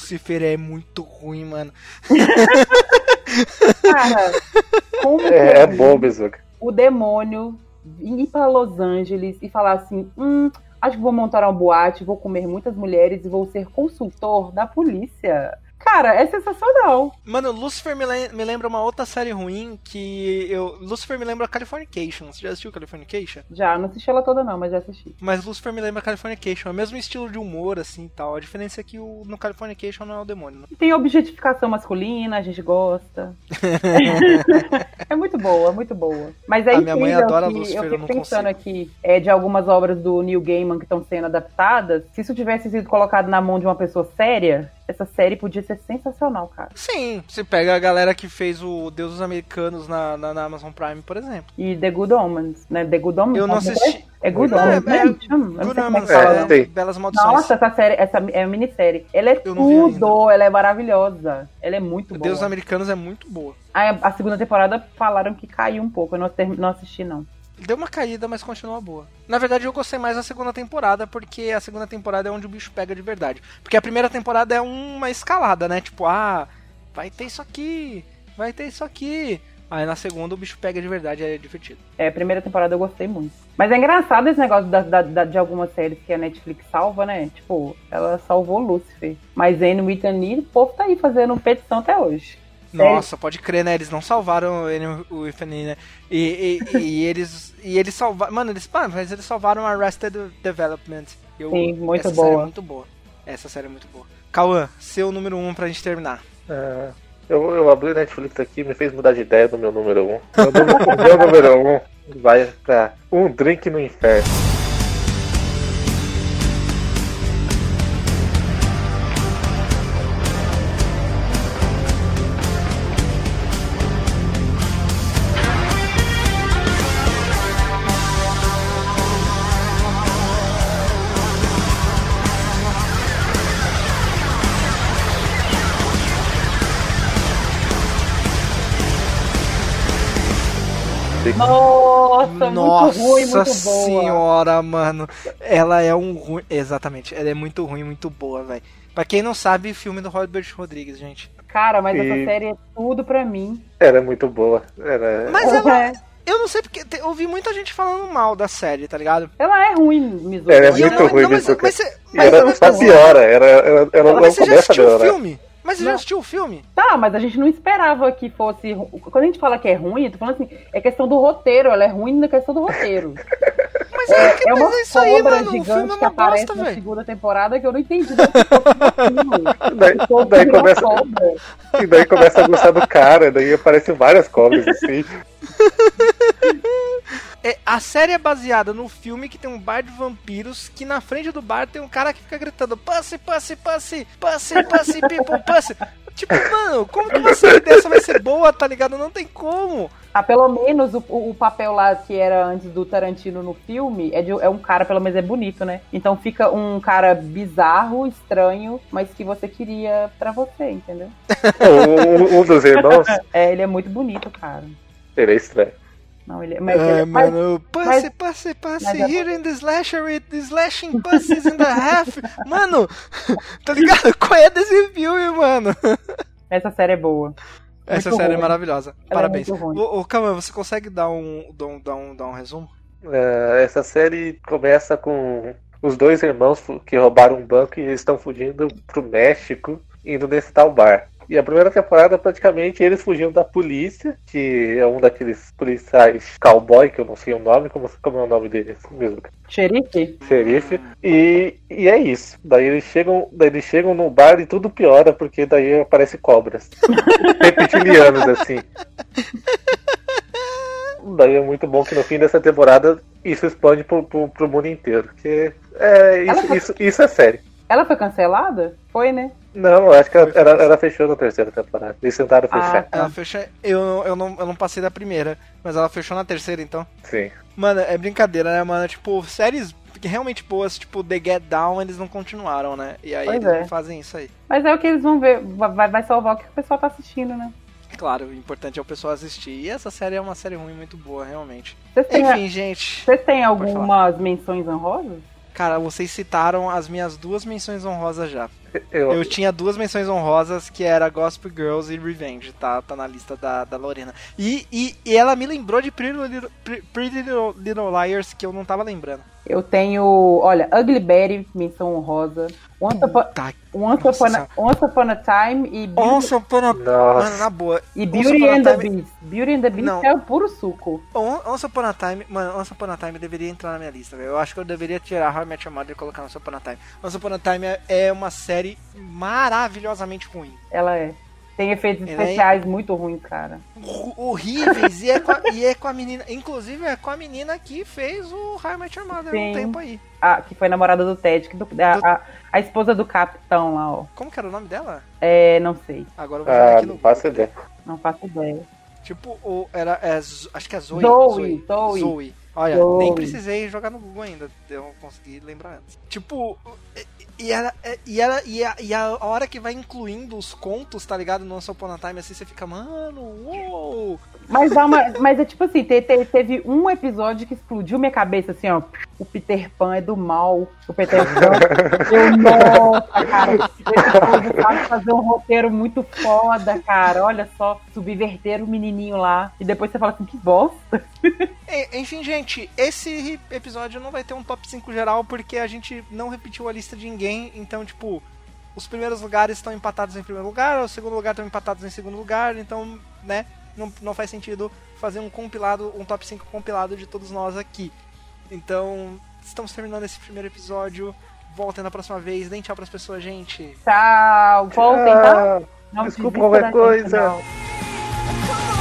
Speaker 1: Lucifer é muito ruim, mano.
Speaker 2: Cara, como que
Speaker 3: É, é bom, Bezuca.
Speaker 2: o demônio ir para Los Angeles e falar assim: hum, acho que vou montar uma boate, vou comer muitas mulheres e vou ser consultor da polícia. Cara, é sensacional.
Speaker 1: Mano, Lucifer me, lem- me lembra uma outra série ruim que eu. Lucifer me lembra Californication. Você já assistiu Californication?
Speaker 2: Já, não assisti ela toda não, mas já assisti.
Speaker 1: Mas Lucifer me lembra Californication. É o mesmo estilo de humor, assim e tal. A diferença é que o, no Californication não é o demônio. né?
Speaker 2: Tem objetificação masculina, a gente gosta. é muito boa, muito boa. Mas é
Speaker 1: A minha mãe adora
Speaker 2: que
Speaker 1: Lucifer,
Speaker 2: eu
Speaker 1: eu
Speaker 2: fico
Speaker 1: não
Speaker 2: pensando
Speaker 1: consigo.
Speaker 2: aqui é, de algumas obras do Neil Gaiman que estão sendo adaptadas. Se isso tivesse sido colocado na mão de uma pessoa séria, essa série podia ser sensacional, cara.
Speaker 1: Sim, você pega a galera que fez o Deus dos Americanos na, na, na Amazon Prime, por exemplo.
Speaker 2: E The Good Omens, né? The Good Omens.
Speaker 1: Eu não
Speaker 2: é?
Speaker 1: assisti.
Speaker 2: É Good
Speaker 1: Não,
Speaker 2: Omens,
Speaker 1: é-
Speaker 2: né?
Speaker 1: é Good
Speaker 2: é.
Speaker 3: É,
Speaker 2: né?
Speaker 1: Belas Maldições.
Speaker 2: Nossa, essa série, essa é minissérie. Ela é tudo, ela é maravilhosa. Ela é muito
Speaker 1: o
Speaker 2: boa.
Speaker 1: Deus dos Americanos é muito boa.
Speaker 2: A, a segunda temporada falaram que caiu um pouco, eu não, ter- não assisti, não.
Speaker 1: Deu uma caída, mas continua boa. Na verdade, eu gostei mais da segunda temporada, porque a segunda temporada é onde o bicho pega de verdade. Porque a primeira temporada é uma escalada, né? Tipo, ah, vai ter isso aqui, vai ter isso aqui. Aí na segunda o bicho pega de verdade, é divertido.
Speaker 2: É, a primeira temporada eu gostei muito. Mas é engraçado esse negócio da, da- da- de algumas séries que a Netflix salva, né? Tipo, ela salvou Lucifer. Mas Anne Annie, o povo tá aí fazendo petição até hoje.
Speaker 1: Nossa, pode crer, né? Eles não salvaram ele, o Ifany, né? E, e- e eles. E eles salvaram. Mano, eles. Mano, mas eles salvaram Arrested Development. Eu-
Speaker 2: Sim, muito
Speaker 1: essa Série
Speaker 2: boa.
Speaker 1: é muito boa. Essa série é muito boa. Cauã, seu número 1 um pra gente terminar.
Speaker 3: É, eu, eu abri o Netflix aqui me fez mudar de ideia do meu número 1. Um. Meu, número- o meu número 1 um vai pra Um Drink no Inferno.
Speaker 2: Nossa,
Speaker 1: Nossa
Speaker 2: muito ruim, muito boa.
Speaker 1: senhora, mano. Ela é um ruim. Exatamente, ela é muito ruim, muito boa, velho. Pra quem não sabe, filme do Robert Rodrigues, gente.
Speaker 2: Cara, mas essa
Speaker 3: E-
Speaker 2: série é tudo pra mim.
Speaker 3: Era muito boa. Era...
Speaker 1: Mas ela.
Speaker 2: É.
Speaker 1: Eu não sei porque. te- Eu ouvi muita gente falando mal da série, tá ligado?
Speaker 2: Ela é ruim, Mizu.
Speaker 3: Ela é muito
Speaker 1: não-
Speaker 3: ruim,
Speaker 1: não, mas,
Speaker 3: Mizuka.
Speaker 1: mas, você- mas,
Speaker 3: era
Speaker 1: mas-
Speaker 3: só piora. Era, ela, ela não
Speaker 1: mas você já
Speaker 3: começa a
Speaker 1: assistiu o
Speaker 3: melhorar.
Speaker 1: filme? Mas você já
Speaker 2: Não.
Speaker 1: assistiu o filme?
Speaker 2: Tá, mas a gente não esperava que fosse. Quando a gente fala que é ruim, eu tô falando assim, é questão do roteiro, ela é ruim na questão do roteiro.
Speaker 1: Mas é, que-
Speaker 2: É
Speaker 1: mas
Speaker 2: uma
Speaker 1: é isso aí,
Speaker 2: cobra
Speaker 1: mano. O filme é
Speaker 2: gigante que
Speaker 1: uma
Speaker 2: aparece
Speaker 1: bosta,
Speaker 2: na
Speaker 1: velho.
Speaker 2: segunda temporada que eu não entendi. né? Daí,
Speaker 3: Daí, daí começa,
Speaker 2: cobra.
Speaker 3: e daí começa a gostar do cara, daí aparecem várias cobras assim.
Speaker 1: É, a série é baseada no filme que tem um bar de vampiros que na frente do bar tem um cara que fica gritando Pussy, Pussy, Pussy, Pussy, Pussy, people, Pussy. Tipo, mano, como que uma série dessa vai ser boa, tá ligado? Não tem como.
Speaker 2: Ah, pelo menos o, o papel lá que era antes do Tarantino no filme é, de, é um cara, pelo menos é bonito, né? Então fica um cara bizarro, estranho, mas que você queria pra você, entendeu?
Speaker 3: Um, um dos irmãos,
Speaker 2: É, ele é muito bonito, cara.
Speaker 3: ele é estranho.
Speaker 2: Não, ele, mas,
Speaker 1: É,
Speaker 2: ele- mas-
Speaker 1: mano, Pussy,
Speaker 2: mas-
Speaker 1: Pussy, Pussy,
Speaker 2: mas é-
Speaker 1: here in the slasher with the slashing pussies in the half. Mano, tá ligado? Qual é desse filme, mano?
Speaker 2: essa série é boa.
Speaker 1: Essa
Speaker 2: Muito
Speaker 1: série é
Speaker 2: ruim.
Speaker 1: maravilhosa.
Speaker 2: Ela é
Speaker 1: Parabéns.
Speaker 2: ruim.
Speaker 1: Ô, ô, Calma, você consegue dar um, dar um, dar um, dar um resumo?
Speaker 3: É, essa série começa com os dois irmãos que roubaram um banco e eles estão fugindo pro México, indo nesse tal bar. E a primeira temporada, praticamente, eles fugindo da polícia, que é um daqueles policiais cowboy, que eu não sei o nome, como, como é o nome deles mesmo?
Speaker 2: Xerife?
Speaker 3: Xerife. E, e é isso. Daí eles chegam, daí eles chegam no bar e tudo piora, porque daí aparece cobras. Reptilianos, assim. Daí é muito bom que no fim dessa temporada isso expande pro, pro, pro mundo inteiro. Porque é, isso,
Speaker 2: foi-
Speaker 3: isso, isso é sério.
Speaker 2: Ela foi cancelada? Foi, né?
Speaker 3: Não, eu acho que ela, ela, ela fechou na terceira temporada. Eles tentaram
Speaker 2: Ah,
Speaker 3: fechar.
Speaker 2: tá.
Speaker 1: Ela fechou. Eu, eu, não, eu não passei da primeira, mas ela fechou na terceira, então.
Speaker 3: Sim.
Speaker 1: Mano, é brincadeira, né, mano? Tipo, séries que realmente boas, tipo The Get Down, eles não continuaram, né? E aí
Speaker 2: Pois
Speaker 1: eles
Speaker 2: é.
Speaker 1: não fazem isso aí.
Speaker 2: Mas é o que eles vão ver. Vai, vai salvar o que o pessoal tá assistindo, né?
Speaker 1: Claro, o importante é o pessoal assistir. E essa série é uma série ruim muito boa, realmente.
Speaker 2: Vocês
Speaker 1: Enfim, gente.
Speaker 2: vocês têm algumas menções honrosas?
Speaker 1: Cara, vocês citaram as minhas duas menções honrosas já.
Speaker 3: Eu,
Speaker 1: Eu tinha duas menções honrosas que era Gospel Girls e Revenge, tá? Tá na lista da, da Lorena. E, e, e ela me lembrou de Pretty Little, Pretty Little, Little Liars que eu não tava lembrando.
Speaker 2: Eu tenho, olha, Ugly Betty, menção honrosa. Once Upon,
Speaker 1: Tá.
Speaker 2: Once Upon, a. Once Upon a Time e Beauty,
Speaker 1: Once Upon a... Mano, na boa.
Speaker 2: e Beauty
Speaker 1: Upon
Speaker 2: and the
Speaker 1: Time-
Speaker 2: Beast. Beauty and the Beast
Speaker 1: Não.
Speaker 2: é o puro suco.
Speaker 1: On- Once Upon a Time, mano, Once Upon a Time deveria entrar na minha lista, velho. Eu acho que eu deveria tirar How I Met Your Mother e colocar Once Upon a Time. Once Upon a Time é, é uma série maravilhosamente ruim.
Speaker 2: Ela é. Tem efeitos
Speaker 1: Ela é-
Speaker 2: especiais muito ruins, cara.
Speaker 1: Horríveis, e, é com a, e é com a menina. Inclusive, é com a menina que fez o Your Mother há
Speaker 2: Sim.
Speaker 1: um tempo aí.
Speaker 2: A, que foi namorada do Ted, que do- a, a, a esposa do capitão lá, ó.
Speaker 1: Como que era o nome dela?
Speaker 2: É, não sei.
Speaker 1: Agora eu vou
Speaker 3: ah,
Speaker 1: aqui no.
Speaker 3: não faço ideia.
Speaker 2: Não faço ideia.
Speaker 1: Tipo, o, era. é acho que é Zoe.
Speaker 2: Zoe, Zoe.
Speaker 1: Olha,
Speaker 2: Zoe.
Speaker 1: nem precisei jogar no Google ainda. Eu consegui lembrar antes. Tipo, e- ela, e ela e a, e a hora que vai incluindo os contos, tá ligado? No Once Upon a Time, assim, você fica, mano, uou!
Speaker 2: Mas, dá uma, mas é tipo assim, te- te- teve um episódio que explodiu minha cabeça, assim, ó. O Peter Pan é do mal. O Peter Pan. eu, nossa, cara. Esse povo fazer um roteiro muito foda, cara. Olha só, subverter o menininho lá. E depois você fala assim, que bosta.
Speaker 1: Enfim, gente, esse episódio não vai ter um top 5 geral porque a gente não repetiu a lista de ninguém. Então, tipo, os primeiros lugares estão empatados em primeiro lugar, o segundo lugar estão empatados em segundo lugar. Então, né, não, não faz sentido fazer um compilado, um top 5 compilado de todos nós aqui. Então, estamos terminando esse primeiro episódio. Voltem na próxima vez, deem tchau pras pessoas, gente.
Speaker 2: Tchau. Voltem, tá?
Speaker 3: Ah,
Speaker 2: Não
Speaker 3: desculpa qualquer
Speaker 2: gente,
Speaker 3: coisa.
Speaker 2: não.
Speaker 4: Come